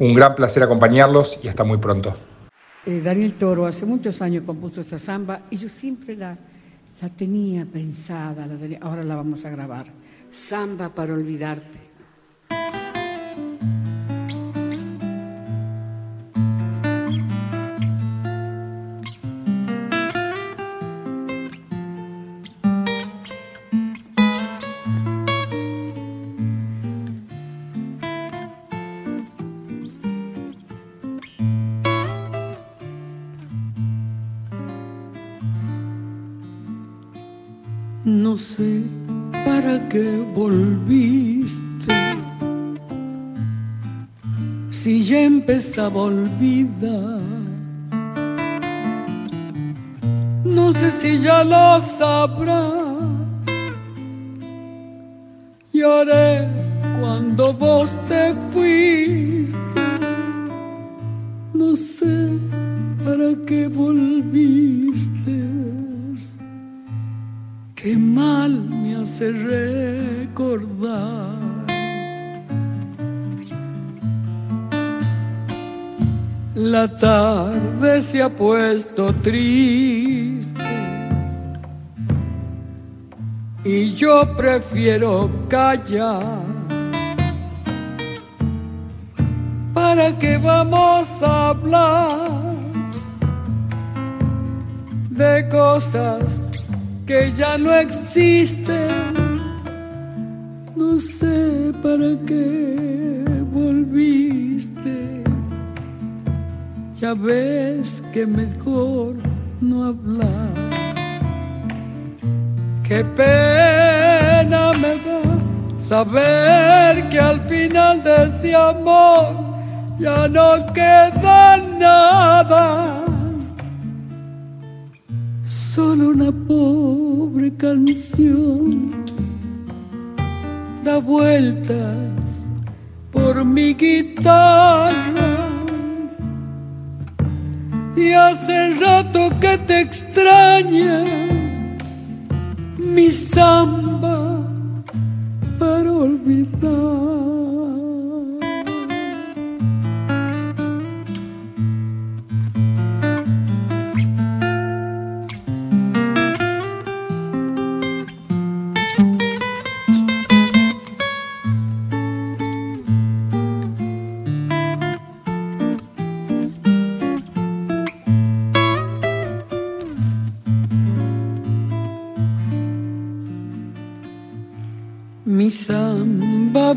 Un gran placer acompañarlos y hasta muy pronto. Eh, Daniel Toro hace muchos años compuso esta samba y yo siempre la, la tenía pensada, ahora la vamos a grabar. Samba para olvidarte. No sé si ya lo sabrá. Lloré cuando vos te fuiste. No sé para qué volviste. Qué mal me hace recordar La tarde se ha puesto triste y yo prefiero callar. ¿Para qué vamos a hablar de cosas que ya no existen? No sé para qué volviste. Ya ves que mejor no hablar. Qué pena me da saber que al final de este amor ya no queda nada. Solo una pobre canción da vueltas por mi guitarra. Y hace rato que te extraña mi samba para olvidar.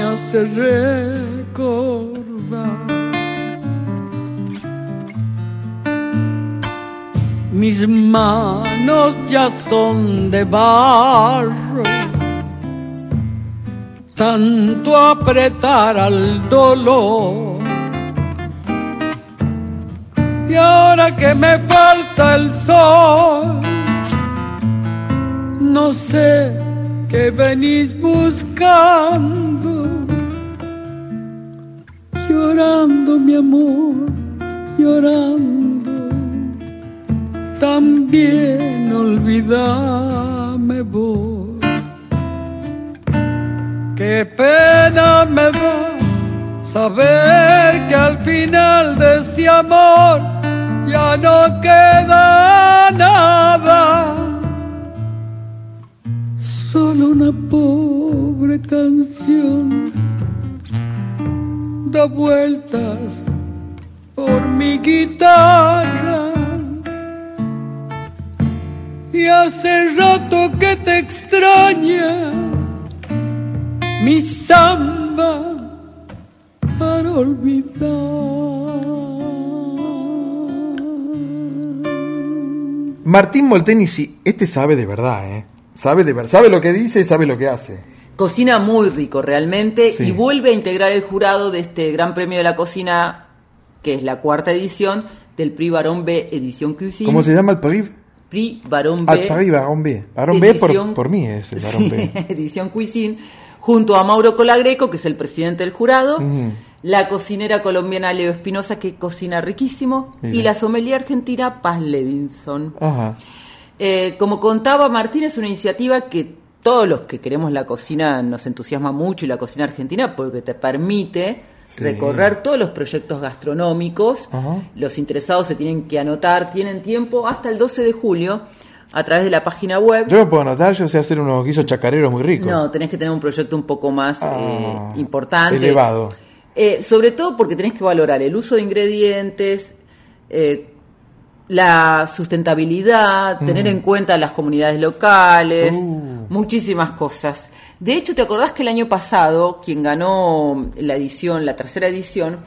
me hace. Mis manos ya son de barro, tanto apretar al dolor. Y ahora que me falta el sol, no sé que venís buscando, llorando mi amor, llorando, también olvidame vos. Qué pena me da saber que al final de este amor ya no queda nada. Solo una pobre canción da vueltas por mi guitarra y hace rato que te extraña mi samba para olvidar. Martín Molteni, sí, este sabe de verdad, ¿eh? Sabe de verdad, sabe lo que dice y sabe lo que hace. Cocina muy rico realmente Sí. y vuelve a integrar el jurado de este Gran Premio de la Cocina, que es la cuarta edición del Prix Baron B Edición Cuisine. ¿Cómo se llama el Prix? Prix Baron Ah, B. Prix Baron B. Baron B por, mí es el Baron Sí, B. Edición Cuisine, junto a Mauro Colagreco, que es el presidente del jurado, la cocinera colombiana Leo Espinosa, que cocina riquísimo, Mira. y la sommelier argentina Paz Levinson. Ajá. Eh, como contaba Martín, es una iniciativa que todos los que queremos la cocina nos entusiasma mucho y la cocina argentina porque te permite Sí. recorrer todos los proyectos gastronómicos. Ajá. Los interesados se tienen que anotar, tienen tiempo hasta el 12 de julio a través de la página web. Yo me puedo anotar, yo sé hacer unos guisos chacareros muy ricos. No, tenés que tener un proyecto un poco más eh, Ah, importante. Elevado. Eh, sobre todo porque tenés que valorar el uso de ingredientes, eh, la sustentabilidad, Mm. tener en cuenta las comunidades locales, Uh. muchísimas cosas. De hecho, ¿te acordás que el año pasado quien ganó la edición, la tercera edición,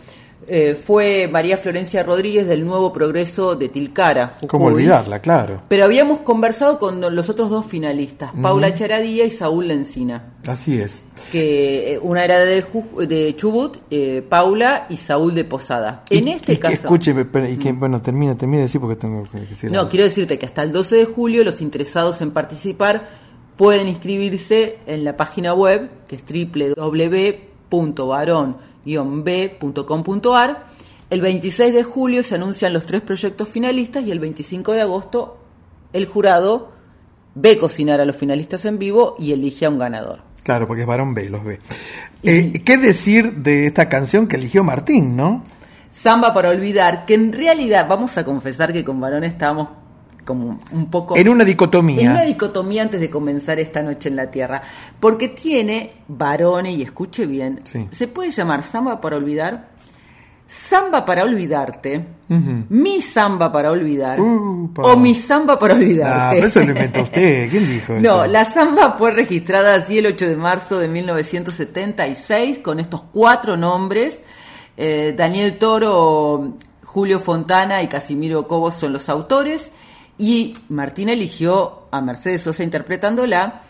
eh, fue María Florencia Rodríguez del Nuevo Progreso de Tilcara. ¿Cómo olvidarla? Claro. Pero habíamos conversado con los otros dos finalistas. Paula Charadía y Saúl Lencina. Así es. Que eh, una era de, Chubut, eh, Paula y Saúl de Posada. En este Y que caso. escúcheme, pero- y que, bueno, termina, termina de decir porque tengo que decir No, quiero decirte que hasta el 12 de julio los interesados en participar pueden inscribirse en la página web que es www.varon-b.com.ar. El 26 de julio se anuncian los tres proyectos finalistas y el 25 de agosto el jurado ve cocinar a los finalistas en vivo y elige a un ganador. Claro, porque es varón B, los B. Eh, ¿Qué decir de esta canción que eligió Martín, no? Samba para olvidar, que en realidad vamos a confesar que con Varón estábamos como un poco... En una dicotomía. En una dicotomía antes de comenzar esta noche en la Tierra. Porque tiene varones, y escuche bien, Sí. se puede llamar samba para olvidar, samba para olvidarte, mi samba para olvidar, o mi samba para Ah, olvidarte. pero eso lo inventó usted. ¿Quién dijo eso? No, la samba fue registrada así el 8 de marzo de 1976 con estos cuatro nombres. Eh, Daniel Toro, Julio Fontana y Casimiro Cobos son los autores. Y Martín eligió a Mercedes Sosa interpretándola,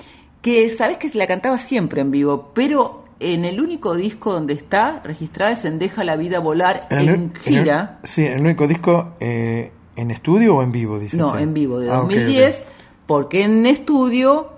que sabes que se la cantaba siempre en vivo, pero en el único disco donde está registrada es en Deja la vida volar En en, el- en el- gira. sí, el único disco eh, en estudio o en vivo, dice No, en vivo, de Ah, ok, 2010, ok. porque en estudio,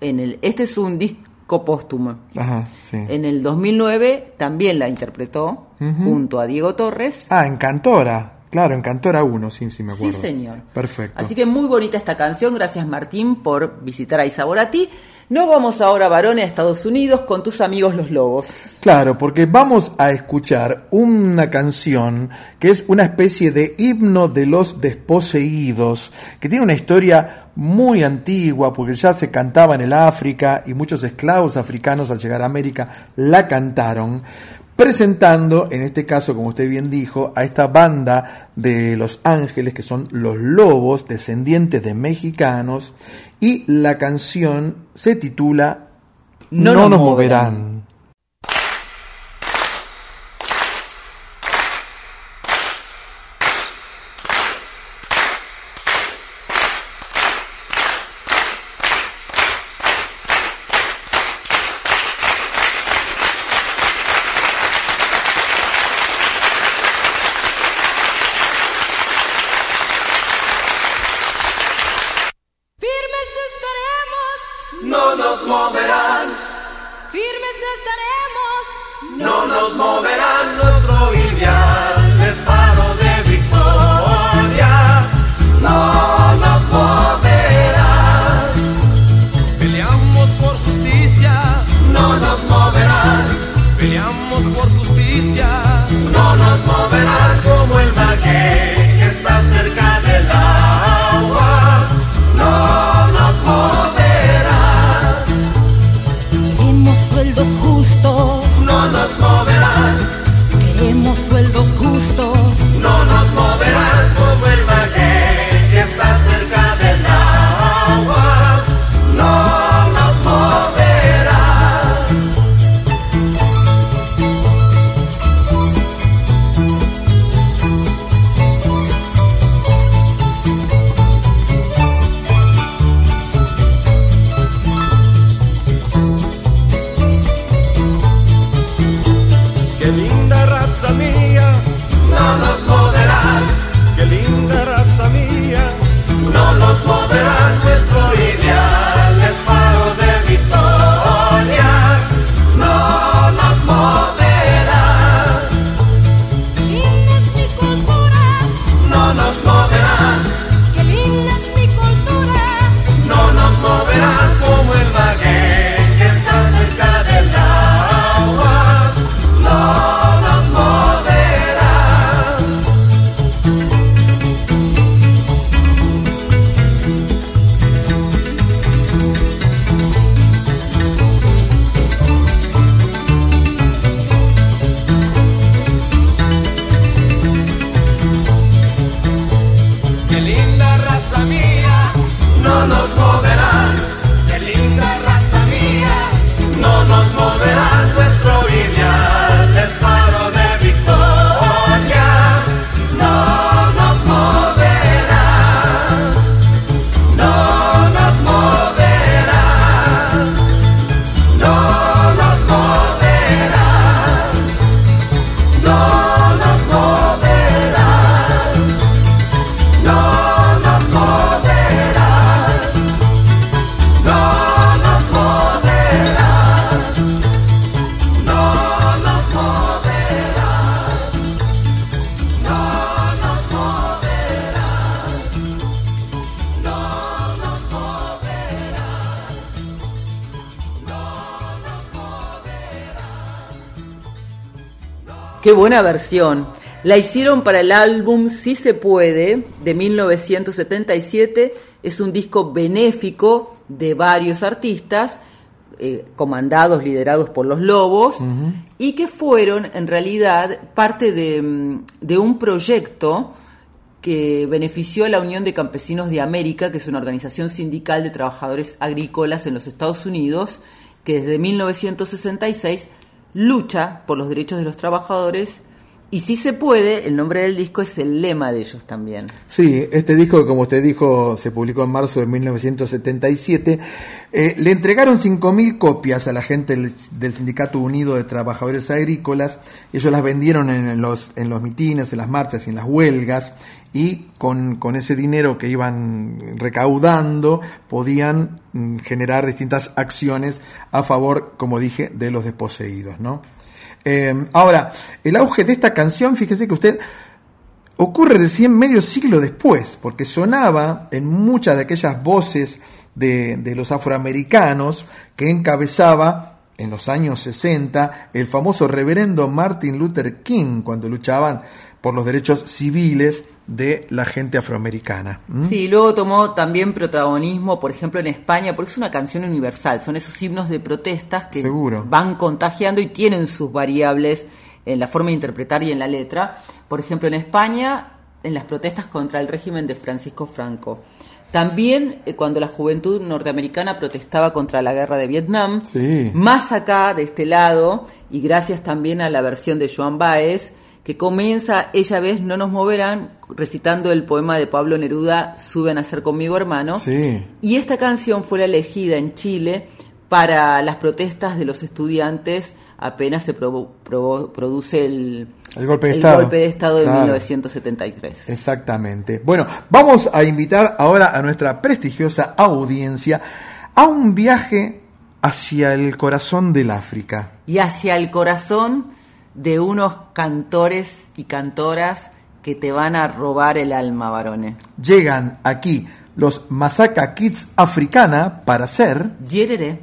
en el, este es un disco póstumo. Ajá, sí. En el 2009 también la interpretó junto a Diego Torres. Ah, en Cantora. Claro, en Cantora 1, sí, sí me Sí, acuerdo. señor. Perfecto. Así que muy bonita esta canción. Gracias, Martín, por visitar a Isaborati. Nos vamos ahora, varones, a Estados Unidos con tus amigos los lobos. Claro, porque vamos a escuchar una canción que es una especie de himno de los desposeídos, que tiene una historia muy antigua, porque ya se cantaba en el África y muchos esclavos africanos al llegar a América la cantaron, presentando, en este caso, como usted bien dijo, a esta banda de Los Ángeles, que son los lobos, descendientes de mexicanos, y la canción se titula No No, nos moverán. Buena versión. La hicieron para el álbum Si se puede de 1977. Es un disco benéfico de varios artistas, eh, comandados, liderados por los Lobos, y que fueron en realidad parte de, de un proyecto que benefició a la Unión de Campesinos de América, que es una organización sindical de trabajadores agrícolas en los Estados Unidos, que desde 1966 lucha por los derechos de los trabajadores y si se puede, el nombre del disco es el lema de ellos también. Sí, este disco, como usted dijo, se publicó en marzo de 1977. Eh, le entregaron 5.000 copias a la gente del, del Sindicato Unido de Trabajadores Agrícolas. Ellos las vendieron en los, en los mitines, en las marchas y en las huelgas. Y con, con ese dinero que iban recaudando, podían mm, generar distintas acciones a favor, como dije, de los desposeídos, ¿no? Eh, ahora, el auge de esta canción, fíjese que usted ocurre recién medio siglo después, porque sonaba en muchas de aquellas voces de, de los afroamericanos que encabezaba en los años 60 el famoso reverendo Martin Luther King cuando luchaban por los derechos civiles de la gente afroamericana. ¿Mm? Sí, luego tomó también protagonismo, por ejemplo, en España, porque es una canción universal, son esos himnos de protestas que Seguro. van contagiando y tienen sus variables en la forma de interpretar y en la letra. Por ejemplo, en España, en las protestas contra el régimen de Francisco Franco. También eh, cuando la juventud norteamericana protestaba contra la guerra de Vietnam, Sí. más acá de este lado, y gracias también a la versión de Joan Baez, que comienza Ella ves, no nos moverán, recitando el poema de Pablo Neruda, Sube a nacer conmigo hermano. Sí. Y esta canción fue elegida en Chile para las protestas de los estudiantes apenas se produce el, El golpe de Estado. golpe de Estado de Claro. 1973. Exactamente. Bueno, vamos a invitar ahora a nuestra prestigiosa audiencia a un viaje hacia el corazón del África. Y hacia el corazón de unos cantores y cantoras que te van a robar el alma, varones. Llegan aquí los Masaka Kids Africana para ser Yerere.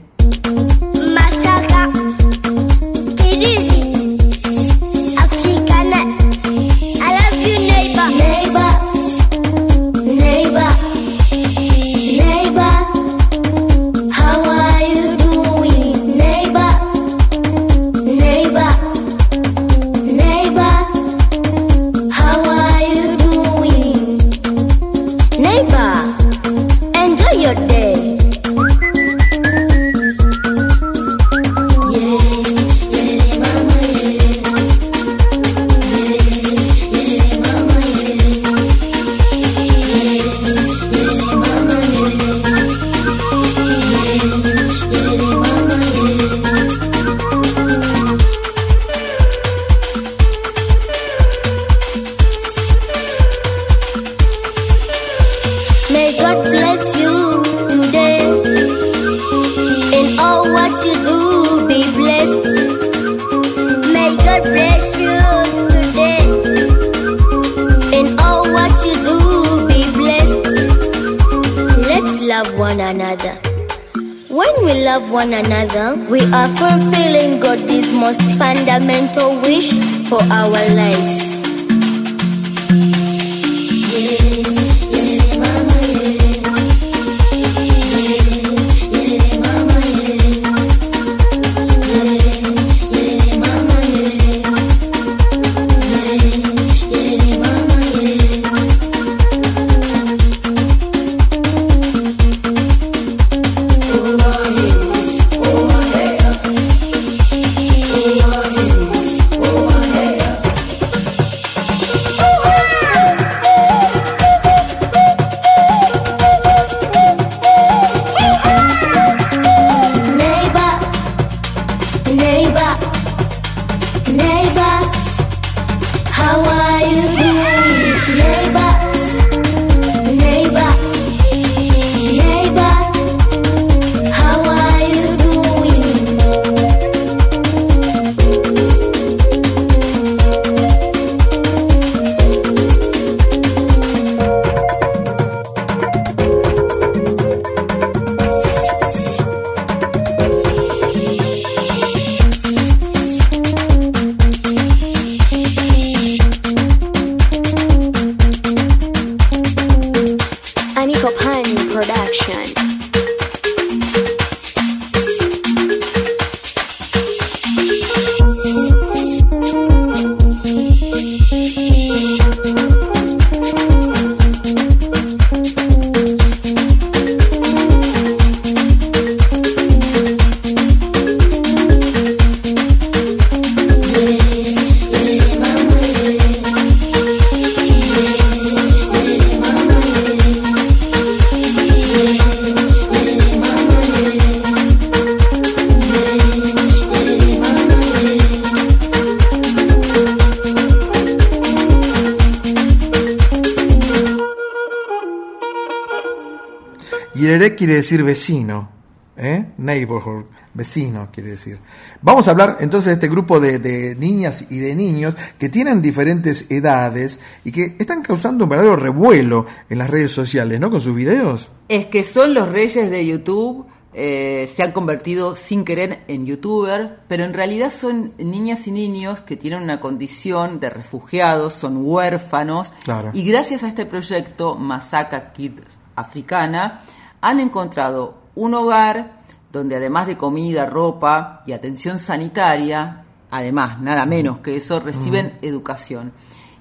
Neighborhood, vecino quiere decir. Vamos a hablar entonces de este grupo de, de niñas y de niños que tienen diferentes edades y que están causando un verdadero revuelo en las redes sociales, ¿no? Con sus videos. Es que son los reyes de YouTube, eh, se han convertido sin querer en youtuber, pero en realidad son niñas y niños que tienen una condición de refugiados, son huérfanos, Claro. y gracias a este proyecto, Masaka Kids Africana, han encontrado un hogar donde además de comida, ropa y atención sanitaria, además, nada menos que eso, reciben educación.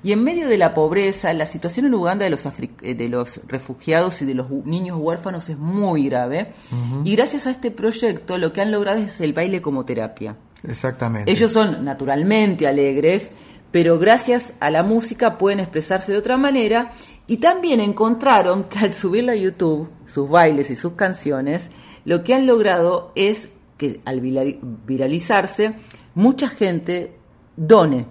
Y en medio de la pobreza, la situación en Uganda de los, eh, de los refugiados y de los niños huérfanos es muy grave. Y gracias a este proyecto lo que han logrado es el baile como terapia. Exactamente. Ellos son naturalmente alegres, pero gracias a la música pueden expresarse de otra manera y también encontraron que al subirla a YouTube, sus bailes y sus canciones, lo que han logrado es que al vira- viralizarse, mucha gente done.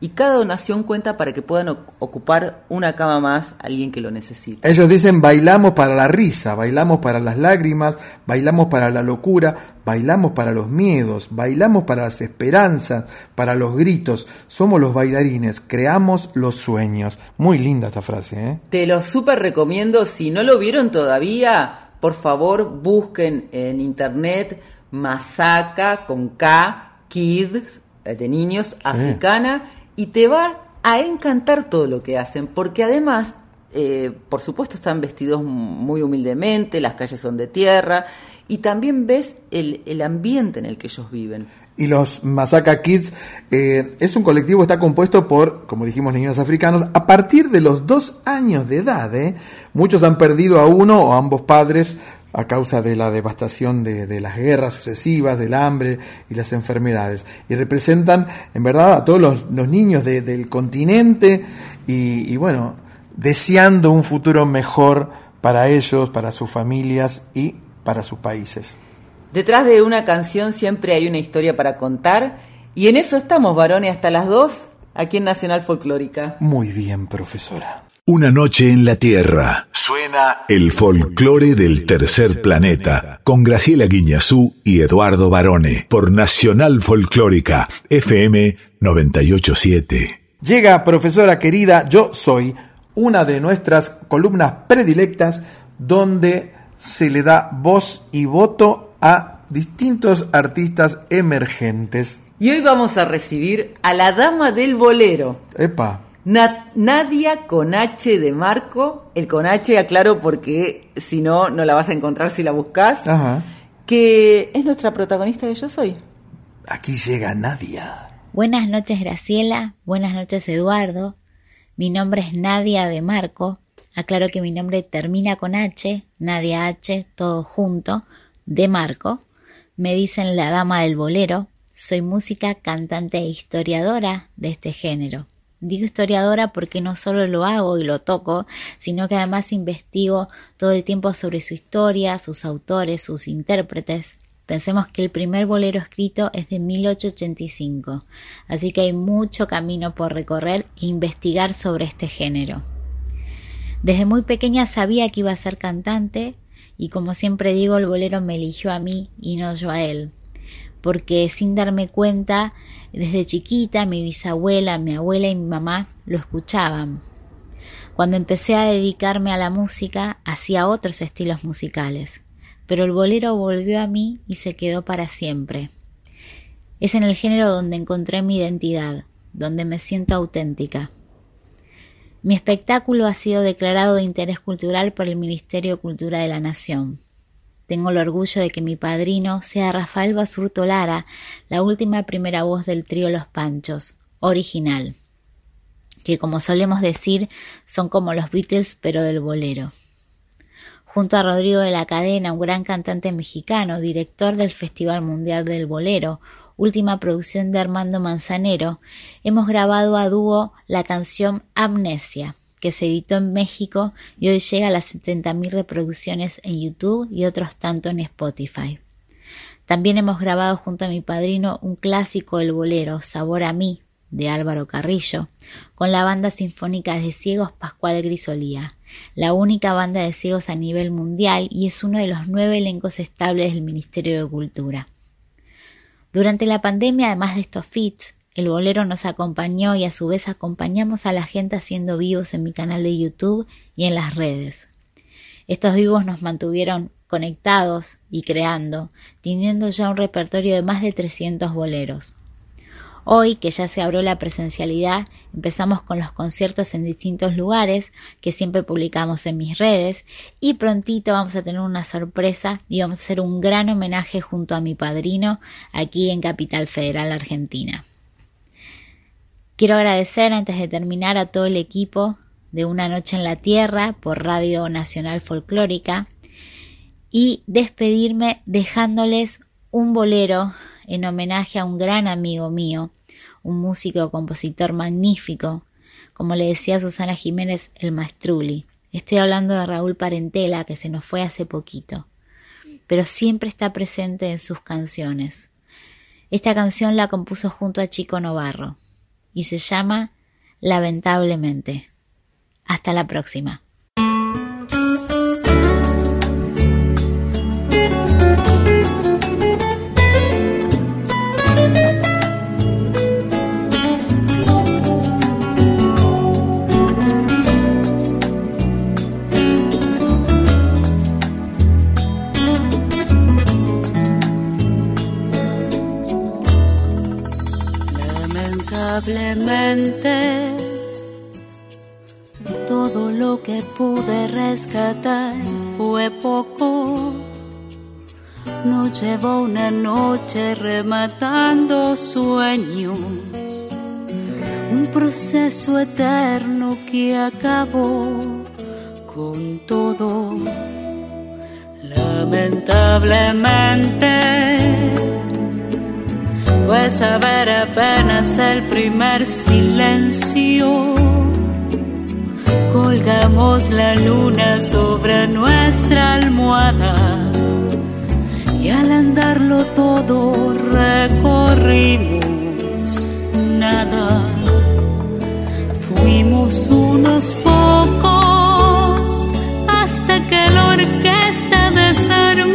Y cada donación cuenta para que puedan ocupar una cama más a alguien que lo necesite. Ellos dicen bailamos para la risa, bailamos para las lágrimas, bailamos para la locura, bailamos para los miedos, bailamos para las esperanzas, para los gritos. Somos los bailarines, creamos los sueños. Muy linda esta frase, ¿eh? Te lo súper recomiendo. Si no lo vieron todavía, por favor busquen en internet Masaka con K, Kids, eh, de niños, africana, y te va a encantar todo lo que hacen, porque además, eh, por supuesto, están vestidos muy humildemente, las calles son de tierra, y también ves el, el ambiente en el que ellos viven. Y los Masaka Kids eh, es un colectivo está compuesto por, como dijimos, niños africanos a partir de los dos años de edad. ¿eh? Muchos han perdido a uno o a ambos padres a causa de la devastación de, de las guerras sucesivas, del hambre y las enfermedades. Y representan, en verdad, a todos los, los niños de- del continente y, bueno, deseando un futuro mejor para ellos, para sus familias y para sus países. Detrás de una canción siempre hay una historia para contar, y en eso estamos, varones, hasta las dos, aquí en Nacional Folclórica. Muy bien, profesora. Una noche en la Tierra. Suena el folclore del tercer planeta con Graciela Guiñazú y Eduardo Barone por Nacional Folclórica FM 987. Llega, profesora querida, yo soy una de nuestras columnas predilectas donde se le da voz y voto a distintos artistas emergentes. Y hoy vamos a recibir a la dama del bolero, Epa, Na- Nadia con H de Marco, el con H aclaro porque si no, no la vas a encontrar si la buscas, ajá. que es nuestra protagonista de Yo Soy. Aquí llega Nadia. Buenas noches Graciela, buenas noches Eduardo. Mi nombre es Nadia de Marco. Aclaro que mi nombre termina con H, Nadia H, todo junto, de Marco. Me dicen la dama del bolero. Soy música, cantante e historiadora de este género. Digo historiadora porque no solo lo hago y lo toco, sino que además investigo todo el tiempo sobre su historia, sus autores, sus intérpretes. Pensemos que el primer bolero escrito es de 1885, así que hay mucho camino por recorrer e investigar sobre este género. Desde muy pequeña sabía que iba a ser cantante y como siempre digo, el bolero me eligió a mí y no yo a él, porque sin darme cuenta, desde chiquita mi bisabuela, mi abuela y mi mamá lo escuchaban. Cuando empecé a dedicarme a la música, hacía otros estilos musicales, pero el bolero volvió a mí y se quedó para siempre. Es en el género donde encontré mi identidad, donde me siento auténtica. Mi espectáculo ha sido declarado de interés cultural por el Ministerio de Cultura de la Nación. Tengo el orgullo de que mi padrino sea Rafael Basurto Lara, la última primera voz del trío Los Panchos, original, que como solemos decir son como los Beatles pero del bolero. Junto a Rodrigo de la Cadena, un gran cantante mexicano, director del Festival Mundial del Bolero, última producción de Armando Manzanero, hemos grabado a dúo la canción Amnesia, que se editó en México y hoy llega a las 70.000 reproducciones en YouTube y otros tanto en Spotify. También hemos grabado junto a mi padrino un clásico del bolero, Sabor a mí, de Álvaro Carrillo, con la banda sinfónica de ciegos Pascual Grisolía, la única banda de ciegos a nivel mundial y es uno de los nueve elencos estables del Ministerio de Cultura. Durante la pandemia, además de estos fits, el bolero nos acompañó y a su vez acompañamos a la gente haciendo vivos en mi canal de YouTube y en las redes. Estos vivos nos mantuvieron conectados y creando, teniendo ya un repertorio de más de 300 boleros. Hoy, que ya se abrió la presencialidad, empezamos con los conciertos en distintos lugares que siempre publicamos en mis redes y prontito vamos a tener una sorpresa y vamos a hacer un gran homenaje junto a mi padrino aquí en Capital Federal Argentina. Quiero agradecer antes de terminar a todo el equipo de Una Noche en la Tierra por Radio Nacional Folclórica y despedirme dejándoles un bolero en homenaje a un gran amigo mío, un músico compositor magnífico, como le decía Susana Jiménez, el maestruli. Estoy hablando de Raúl Parentela, que se nos fue hace poquito, pero siempre está presente en sus canciones. Esta canción la compuso junto a Chico Novarro y se llama Lamentablemente. Hasta la próxima. Lamentablemente, todo lo que pude rescatar fue poco. Nos llevó una noche rematando sueños, un proceso eterno que acabó con todo. Lamentablemente fue saber apenas el primer silencio. Colgamos la luna sobre nuestra almohada y al andarlo todo recorrimos nada. Fuimos unos pocos hasta que la orquesta desarmó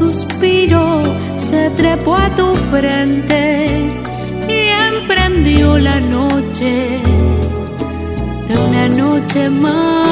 suspiro se trepó a tu frente y emprendió la noche de una noche más.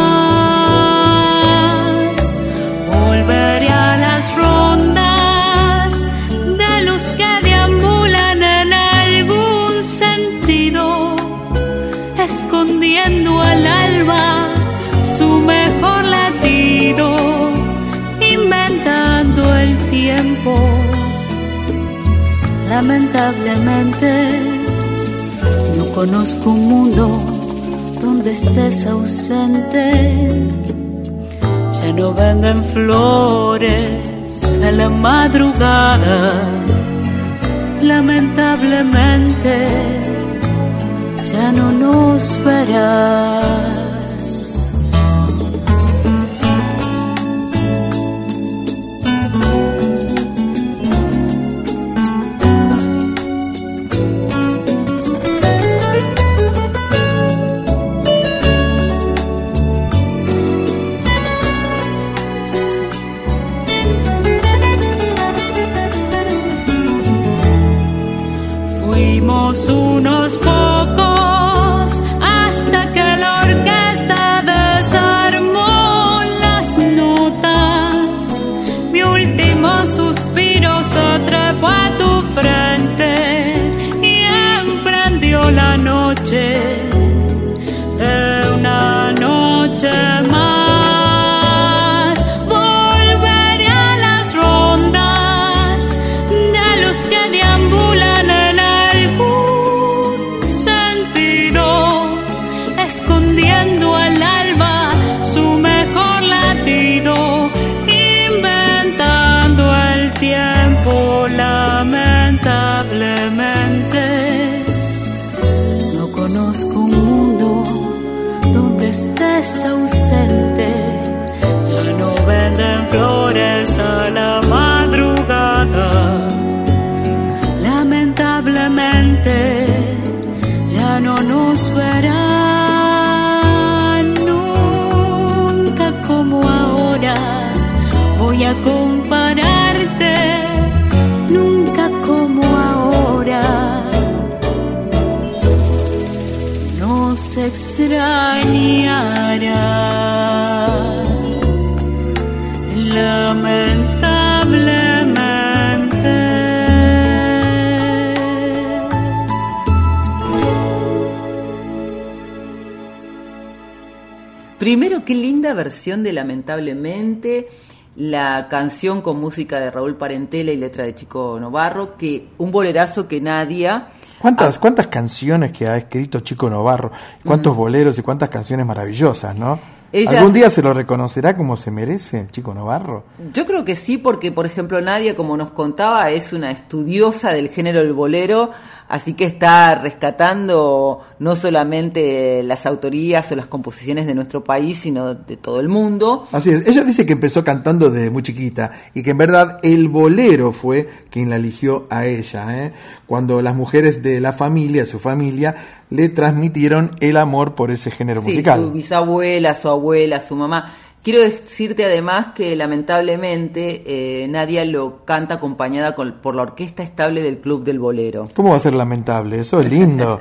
Lamentablemente, no conozco un mundo donde estés ausente. Ya no venden flores a la madrugada. Lamentablemente, ya no nos verás. Qué linda versión de Lamentablemente, la canción con música de Raúl Parentela y letra de Chico Novarro, que un bolerazo que Nadia ¿Cuántas, cuántas canciones que ha escrito Chico Novarro? ¿Cuántos boleros y cuántas canciones maravillosas, no? Mm. Ella- ¿Algún día se lo reconocerá como se merece Chico Novarro? Yo creo que sí, porque por ejemplo Nadia, como nos contaba, es una estudiosa del género del bolero, así que está rescatando no solamente las autorías o las composiciones de nuestro país, sino de todo el mundo. Así es, ella dice que empezó cantando desde muy chiquita y que en verdad el bolero fue quien la eligió a ella, ¿eh? cuando las mujeres de la familia, su familia, le transmitieron el amor por ese género Sí, musical. su bisabuela, su abuela, su mamá. Quiero decirte además que lamentablemente eh, Nadia lo canta acompañada con- por la orquesta estable del Club del Bolero, ¿Cómo va a ser lamentable? Eso es lindo.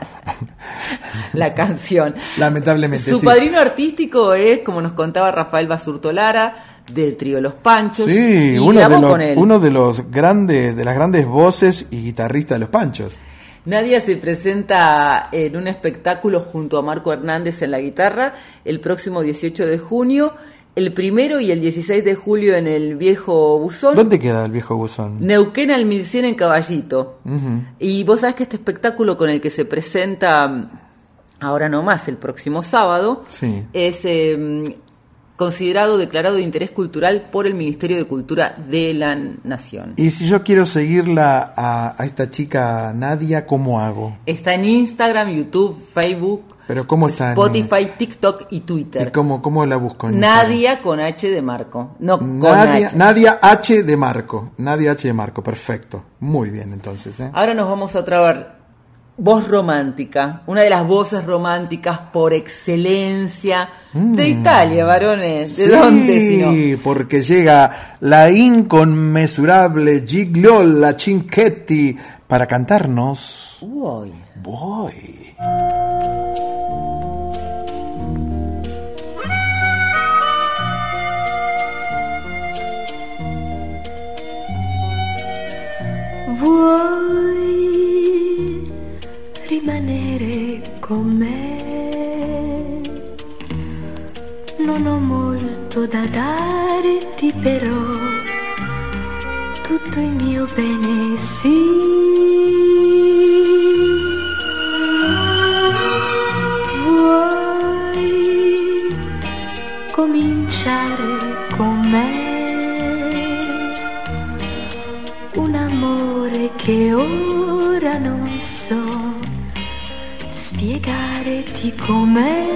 la canción. Lamentablemente. Su sí. padrino artístico es, como nos contaba Rafael Basurto Lara, del trío Los Panchos. Sí, y uno de, los, con él. uno de los grandes, de las grandes voces y guitarristas de los Panchos. Nadia se presenta en un espectáculo junto a Marco Hernández en la guitarra el próximo 18 de junio, el primero y el 16 de julio en el Viejo Buzón. ¿Dónde queda el viejo buzón? Neuquén al 1100 en Caballito. Y vos sabés que este espectáculo con el que se presenta mm, ahora nomás, el próximo sábado, Sí. es eh, considerado declarado de interés cultural por el Ministerio de Cultura de la Nación. Y si yo quiero seguirla a, a esta chica Nadia, ¿cómo hago? Está en Instagram, YouTube, Facebook, Pero ¿cómo está? en- Spotify, TikTok y ¿Y Twitter. cómo, cómo la busco? en Instagram? Nadia con H de Marco. No, con Nadia, H. Nadia H de Marco. Nadia H de Marco, perfecto. Muy bien, entonces. ¿eh? Ahora nos vamos a traer voz romántica, una de las voces románticas por excelencia de Italia, varones. ¿De Sí, dónde si no? porque llega la inconmensurable Gigliola Cinquetti para cantarnos. Uy. Voy. Vuoi rimanere con me? Non ho molto da darti però tutto il mio bene sì. Vuoi cominciare con me? un amore che ora spiegarti com'è.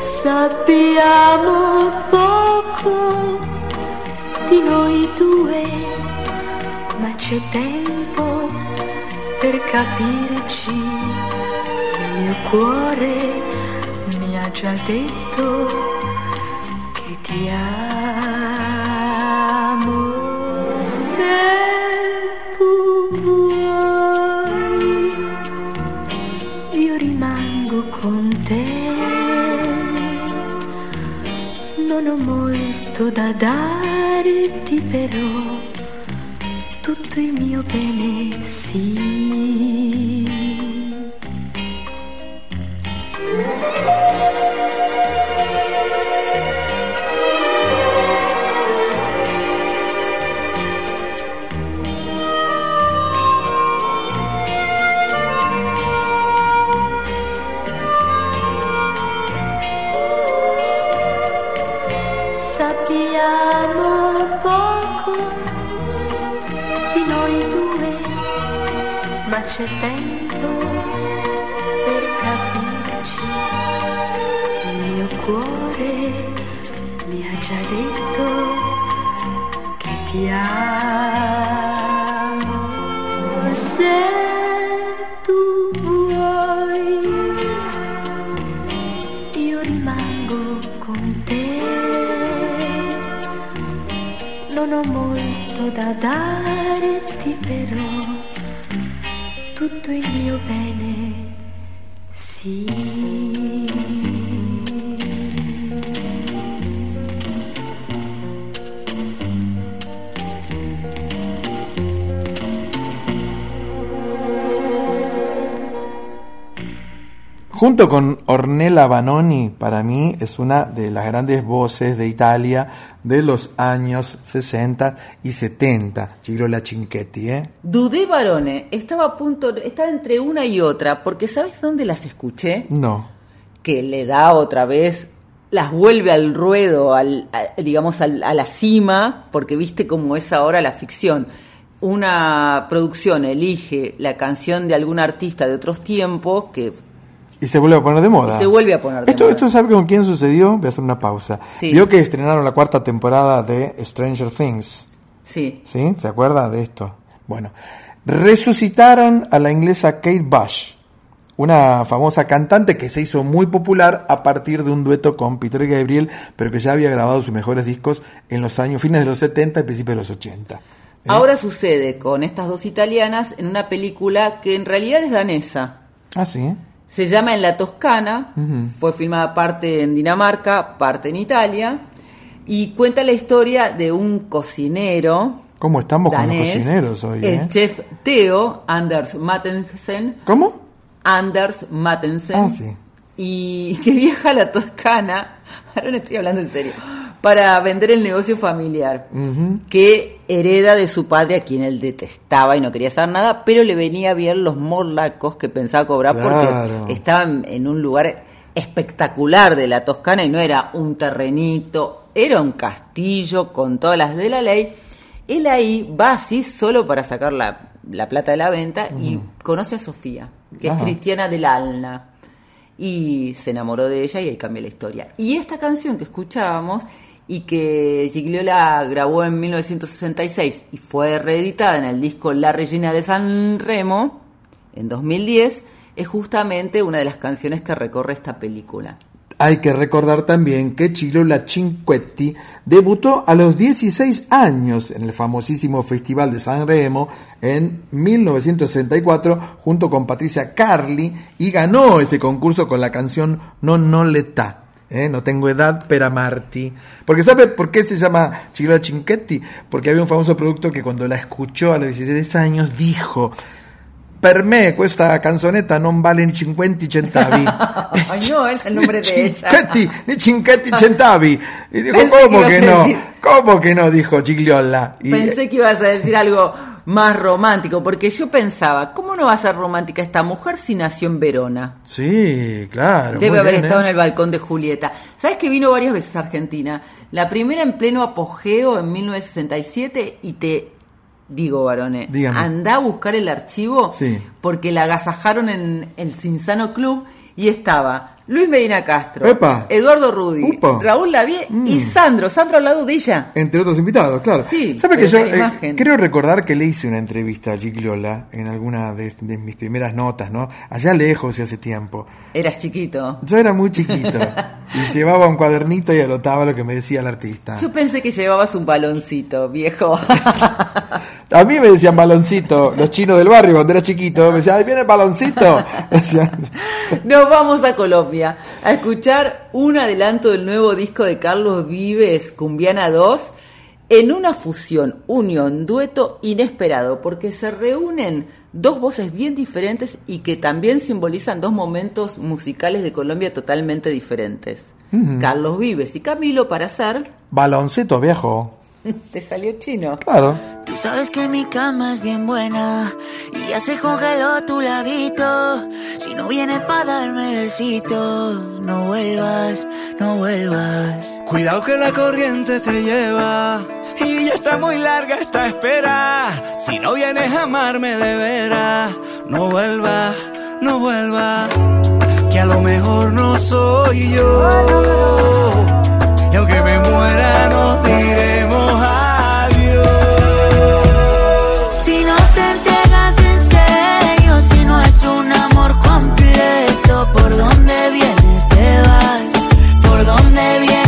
Sappiamo poco di noi due, ma c'è tempo per capirci. Il mio cuore mi ha già detto che ti amo molto da darti però tutto il mio bene sì c'è tempo per capirci. Il mio cuore mi ha già detto che ti amo. Se tu vuoi, io rimango con te. Non ho molto da darti però. Tutto il mio bene. Junto con Ornella Vanoni, para mí es una de las grandes voces de Italia de los años 60 y 70, Girola Cinquetti, ¿eh? Dudé, Barone, estaba a punto, estaba entre una y otra, porque ¿sabes dónde las escuché? No. Que le da otra vez, las vuelve al ruedo, al, a- digamos al- a la cima, porque viste cómo es ahora la ficción. Una producción elige la canción de algún artista de otros tiempos que Y se vuelve a poner de moda. se vuelve a poner de Esto, moda. esto sabe con quién sucedió, voy a hacer una pausa. Sí. Vio que estrenaron la cuarta temporada de Stranger Things. Sí. ¿Sí? ¿Se acuerda de esto? Bueno, resucitaron a la inglesa Kate Bush, una famosa cantante que se hizo muy popular a partir de un dueto con Peter Gabriel, pero que ya había grabado sus mejores discos en los años fines de los 70 y principios de los 80. Ahora sucede con estas dos italianas en una película que en realidad es danesa. Ah, sí. Se llama En la Toscana, fue filmada parte en Dinamarca, parte en Italia, y cuenta la historia de un cocinero ¿Cómo estamos con los cocineros hoy? el eh? chef Theo Anders Mattensen. ¿Cómo? Anders Mattensen. Ah, sí. Y que viaja a la Toscana, ahora no estoy hablando en serio, para vender el negocio familiar que hereda de su padre a quien él detestaba y no quería saber nada, pero le venía bien los morlacos que pensaba cobrar Claro. porque estaba en, un lugar espectacular de la Toscana y no era un terrenito, era un castillo con todas las de la ley. Él ahí va así solo para sacar la, la plata de la venta y conoce a Sofía, que Ajá. es cristiana del Alna y se enamoró de ella y ahí cambia la historia. Y esta canción que escuchábamos y que Gigliola grabó en 1966 y fue reeditada en el disco La Regina de San Remo en 2010, es justamente una de las canciones que recorre esta película. Hay que recordar también que Chilola Cinquetti debutó a los 16 años en el famosísimo Festival de San Remo en 1964 junto con Patricia Carli y ganó ese concurso con la canción Non non l'età. ¿Eh? No tengo edad per amarti. Porque ¿sabe por qué se llama Chilola Cinquetti? Porque había un famoso productor que cuando la escuchó a los 16 años dijo Per me questa canzonetta non vale ni 50 centavi. Ay, no, es el nombre de ella. Ni cinquetti centavi. Y dijo, Pensé ¿cómo que no? decir- ¿Cómo que no? Dijo Gigliola. Y, Pensé que ibas a decir algo más romántico, porque yo pensaba, ¿cómo no va a ser romántica esta mujer si nació en Verona? Sí, claro. Debe haber bien, estado ¿eh? en el balcón de Julieta. ¿Sabes que vino varias veces a Argentina? La primera en pleno apogeo en 1967 y te digo, varones, anda a buscar el archivo Sí. porque la agasajaron en el Cinsano Club y estaba Luis Medina Castro, Epa. Eduardo Rudi, Upa. Raúl Lavie y Mm. Sandro. Sandro al lado de ella. Entre otros invitados, claro. Sí, ¿Sabe que yo eh, creo recordar que le hice una entrevista a Gigliola en alguna de, de mis primeras notas, ¿no? Allá lejos y hace tiempo. Eras chiquito. Yo era muy chiquito y llevaba un cuadernito y anotaba lo que me decía el artista. Yo pensé que llevabas un baloncito, viejo. A mí me decían baloncito, los chinos del barrio cuando era chiquito, me decían, ahí viene el baloncito. Nos vamos a Colombia a escuchar un adelanto del nuevo disco de Carlos Vives, Cumbiana 2, en una fusión, unión, dueto inesperado, porque se reúnen dos voces bien diferentes y que también simbolizan dos momentos musicales de Colombia totalmente diferentes. Carlos Vives y Camilo para hacer... Baloncito viejo. Te salió chino. Claro. Tú sabes que mi cama es bien buena y ya se congeló tu ladito. Si no vienes para darme besitos, no vuelvas, no vuelvas. Cuidado que la corriente te lleva y ya está muy larga esta espera. Si no vienes a amarme de veras, no vuelvas, no vuelvas. Que a lo mejor no soy yo muera nos diremos adiós. Si no te entregas en serio, si no es un amor completo, ¿por dónde vienes? Te vas, ¿por dónde vienes?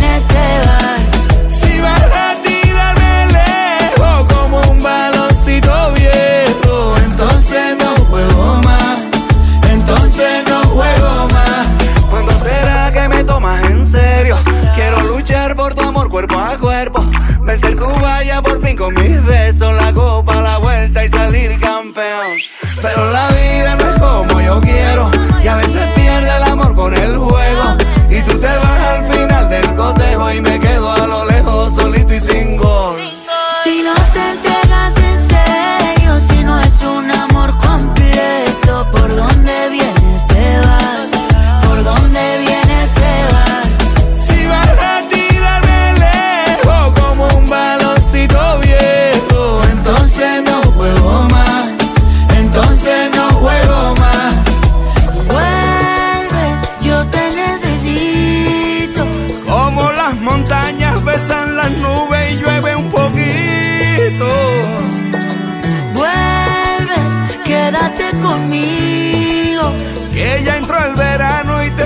Con mis besos la copa, la vuelta y salir campeón. Pero la vida no es como yo quiero y a veces pierde el amor con el juego. Y tú te vas al final del cotejo y me quedo a lo lejos solito y sin gol. Si no te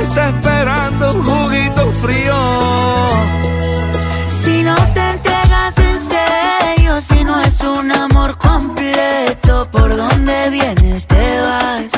está esperando un juguito frío. Si no te entregas en serio, si no es un amor completo, ¿por dónde vienes te vas?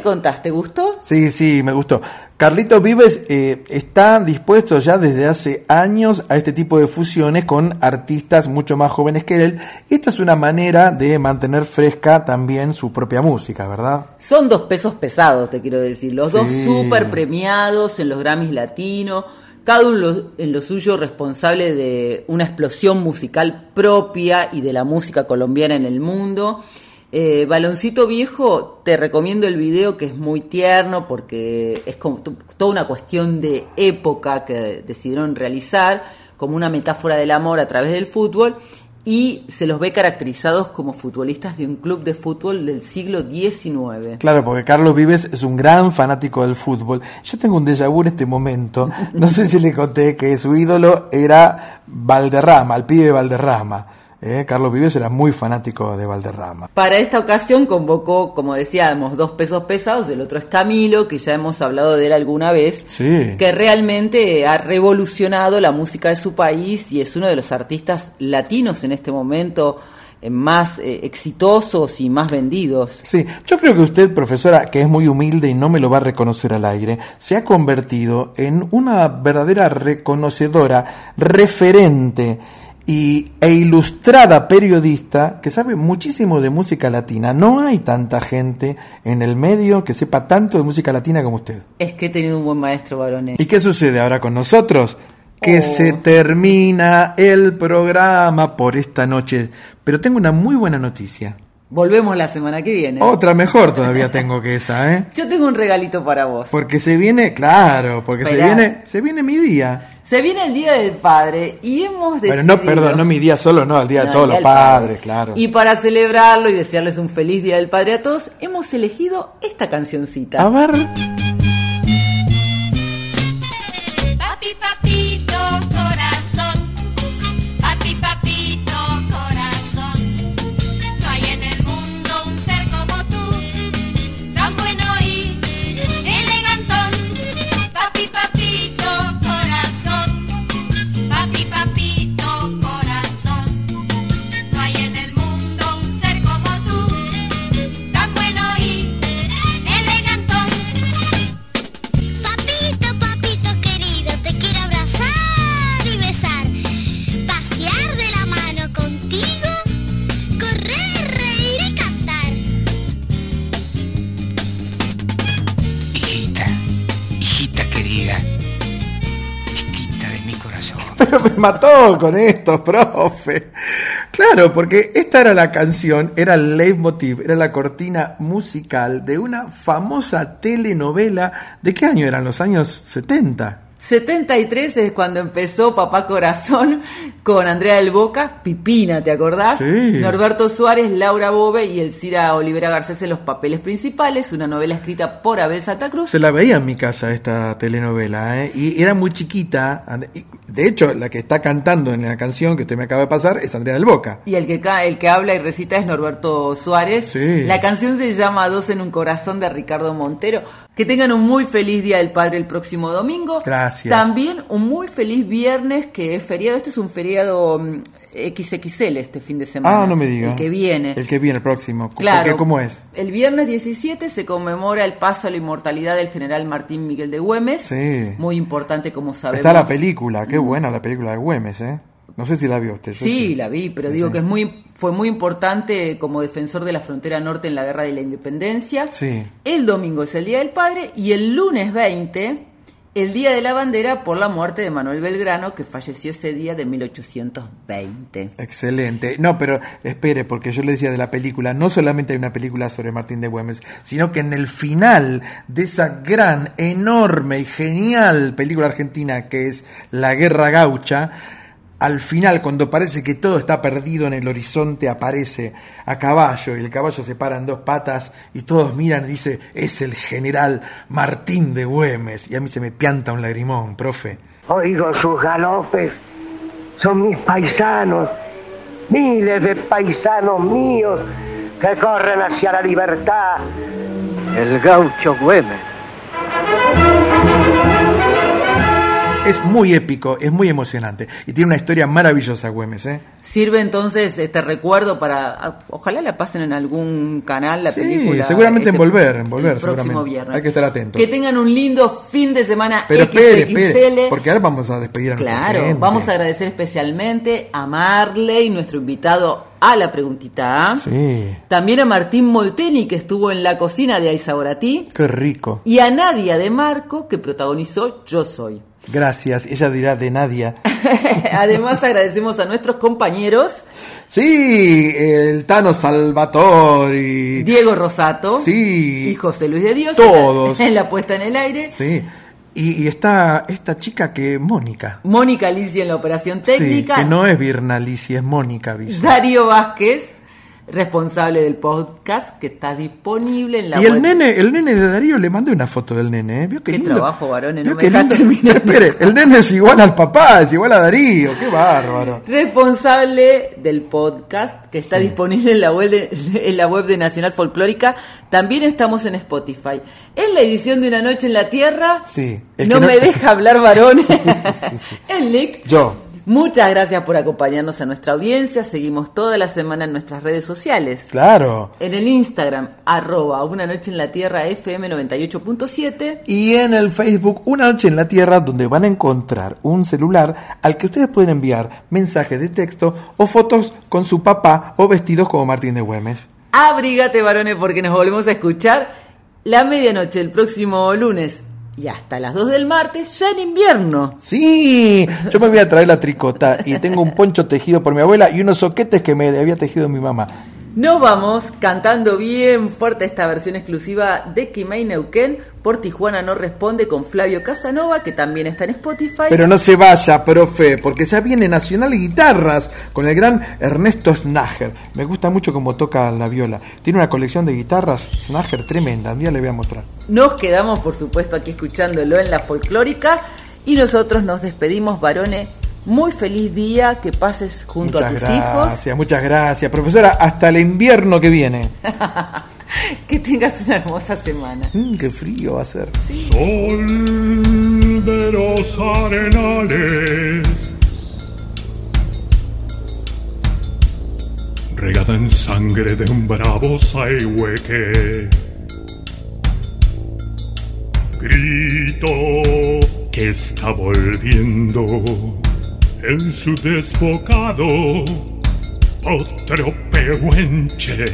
Me contaste? ¿Te gustó? Sí, sí, me gustó. Carlito Vives eh, está dispuesto ya desde hace años a este tipo de fusiones con artistas mucho más jóvenes que él. Esta es una manera de mantener fresca también su propia música, ¿verdad? Son dos pesos pesados, te quiero decir. Los dos súper premiados en los Grammys latinos. Cada uno en lo suyo responsable de una explosión musical propia y de la música colombiana en el mundo. Eh, Baloncito Viejo, te recomiendo el video que es muy tierno porque es como to- toda una cuestión de época que decidieron realizar como una metáfora del amor a través del fútbol y se los ve caracterizados como futbolistas de un club de fútbol del siglo XIX. Claro, porque Carlos Vives es un gran fanático del fútbol. Yo tengo un déjà vu en este momento. No sé si le conté que su ídolo era Valderrama, el pibe Valderrama. ¿Eh? Carlos Vives era muy fanático de Valderrama. Para esta ocasión convocó, como decíamos, dos pesos pesados, el otro es Camilo, que ya hemos hablado de él alguna vez, Sí. que realmente ha revolucionado la música de su país y es uno de los artistas latinos en este momento eh, más eh, exitosos y más vendidos. Sí, yo creo que usted, profesora, que es muy humilde y no me lo va a reconocer al aire, se ha convertido en una verdadera reconocedora, referente y, e ilustrada periodista que sabe muchísimo de música latina. No hay tanta gente en el medio que sepa tanto de música latina como usted. Es que he tenido un buen maestro, varones. ¿Y qué sucede ahora con nosotros? Que Oh. se termina el programa por esta noche. Pero tengo una muy buena noticia. Volvemos la semana que viene. Otra mejor todavía tengo que esa, ¿eh? Yo tengo un regalito para vos. Porque se viene, claro, porque se viene, se viene mi día. Se viene el Día del Padre y hemos Bueno, decidido... no, perdón, no mi día solo, no, el día No, de todos el los del Padre. padres, claro. Y para celebrarlo y desearles un feliz Día del Padre a todos, hemos elegido esta cancioncita. A ver. Pero me mató con esto, profe. Claro, porque esta era la canción, era el leitmotiv, era la cortina musical de una famosa telenovela. ¿De qué año eran? Los años 70. 73 es cuando empezó Papá Corazón con Andrea del Boca, Pipina, ¿te acordás? Sí. Norberto Suárez, Laura Bobe y Elcira Olivera Garcés en los papeles principales, una novela escrita por Abel Santa Cruz. Se la veía en mi casa esta telenovela, ¿eh? y era muy chiquita. De hecho, la que está cantando en la canción que usted me acaba de pasar es Andrea del Boca. Y el que, el que habla y recita es Norberto Suárez. Sí. La canción se llama Dos en un corazón de Ricardo Montero. Que tengan un muy feliz Día del Padre el próximo domingo. Gracias. También un muy feliz viernes que es feriado. Este es un feriado mm, XXL este fin de semana. Ah, no me diga. El que viene. El que viene, el próximo. Claro. ¿Cómo es? El viernes 17 se conmemora el paso a la inmortalidad del general Martín Miguel de Güemes. Sí. Muy importante como sabemos. Está la película, qué buena la película de Güemes, ¿eh? No sé si la vio usted. Sí, la vi, pero digo Sí. que es muy, fue muy importante como defensor de la frontera norte en la guerra de la independencia. Sí. El domingo es el Día del Padre y el lunes 20, el Día de la Bandera por la muerte de Manuel Belgrano, que falleció ese día de 1820. Excelente. No, pero espere, porque yo le decía de la película, no solamente hay una película sobre Martín de Güemes, sino que en el final de esa gran, enorme y genial película argentina que es La Guerra Gaucha, al final, cuando parece que todo está perdido en el horizonte, aparece a caballo y el caballo se para en dos patas y todos miran y dice, es el general Martín de Güemes. Y a mí se me pianta un lagrimón, profe. Oigo sus galopes, son mis paisanos, miles de paisanos míos que corren hacia la libertad. El gaucho Güemes. Es muy épico, es muy emocionante y tiene una historia maravillosa, Güemes, ¿eh? Sirve entonces este recuerdo para, ah, ojalá la pasen en algún canal la Sí, película. seguramente en este- Volver, en Volver, el próximo viernes. Hay que estar atentos. Que tengan un lindo fin de semana Pero espere, espere, porque ahora vamos a despedir a Claro, gente. vamos a agradecer especialmente a Marley, nuestro invitado a la preguntita. Sí, También a Martín Molteni, que estuvo en la cocina de Aizaboratí. qué rico. Y a Nadia de Marco, que protagonizó Yo Soy. Gracias, ella dirá de Nadia. Además, agradecemos a nuestros compañeros Sí, el Tano Salvatori. Diego Rosato Sí. y José Luis de Dios. Todos. En la puesta en el aire. Sí. Y, y está esta chica que Mónica. Mónica Alicia en la operación técnica. Sí, que no es Virnalici, es Mónica Villa. Darío Vázquez, responsable del podcast, que está disponible en la Y el web. nene, el nene de Darío le mandé una foto del nene, ¿eh? ¿Vio qué, Qué lindo? trabajo, varones, no ¿Vio me terminar. Espere, el nene es igual al papá, es igual a Darío, qué bárbaro. responsable del podcast que está disponible en la web de, en la web de Nacional Folclórica. También estamos en Spotify. En la edición de Una Noche en la Tierra, Sí. no, me deja hablar varones. el Nick. Yo. Muchas gracias por acompañarnos a nuestra audiencia. Seguimos toda la semana en nuestras redes sociales. Claro. En el Instagram, arroba una noche en la tierra FM 98.7. Y en el Facebook, Una Noche en la Tierra, donde van a encontrar un celular al que ustedes pueden enviar mensajes de texto o fotos con su papá o vestidos como Martín de Güemes. Abrígate, varones, porque nos volvemos a escuchar la medianoche el próximo lunes y hasta las 2 del martes, ya en invierno. Sí, yo me voy a traer la tricota y tengo un poncho tejido por mi abuela y unos soquetes que me había tejido mi mamá. Nos vamos cantando bien fuerte esta versión exclusiva de Kimei Neuquén por Tijuana No Responde con Flavio Casanova, que también está en Spotify. Pero no se vaya, profe, porque ya viene Nacional Guitarras con el gran Ernesto Snager. Me gusta mucho cómo toca la viola. Tiene una colección de guitarras Snager tremenda. Un día le voy a mostrar. Nos quedamos, por supuesto, aquí escuchándolo en la folclórica y nosotros nos despedimos, varones. Muy feliz día, que pases junto muchas a tus hijos. gracias, muchas gracias. Profesora, hasta el invierno que viene. Que tengas una hermosa semana. Mm, qué frío va a ser. Sol de los arenales, regada en sangre de un bravo saihueque. Grito que está volviendo en su desbocado otro pehuenche.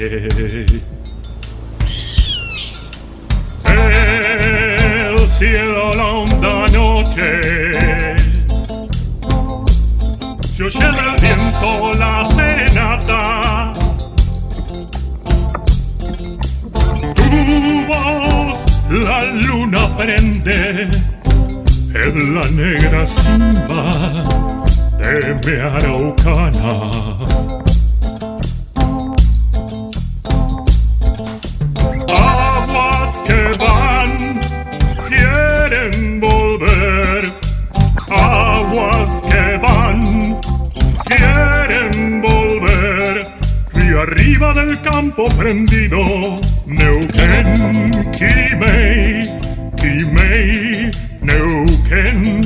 El cielo la honda noche. Se oye del viento la serenata. Tu voz la luna prende en la negra simba mi araucana. Aguas que van, quieren volver. Aguas que van, quieren volver. Río arriba del campo prendido, Neuquén, Quimei, Quimei, Neuquén.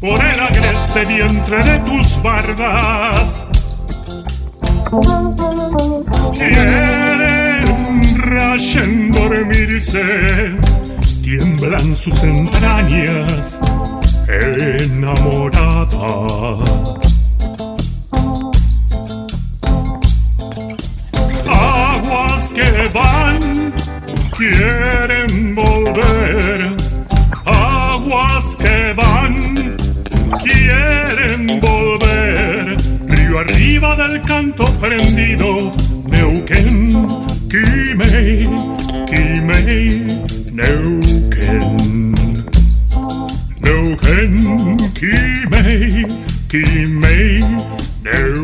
Por el agreste vientre de tus bardas. Quieren rayen dormirse, tiemblan sus entrañas enamorada. Aguas que van, quieren volver. Que van, quieren volver. Río arriba del canto prendido, Neuquén, Quimei, Quimei, Neuquén. Neuquén, Quimei, Quimei, Neuquén.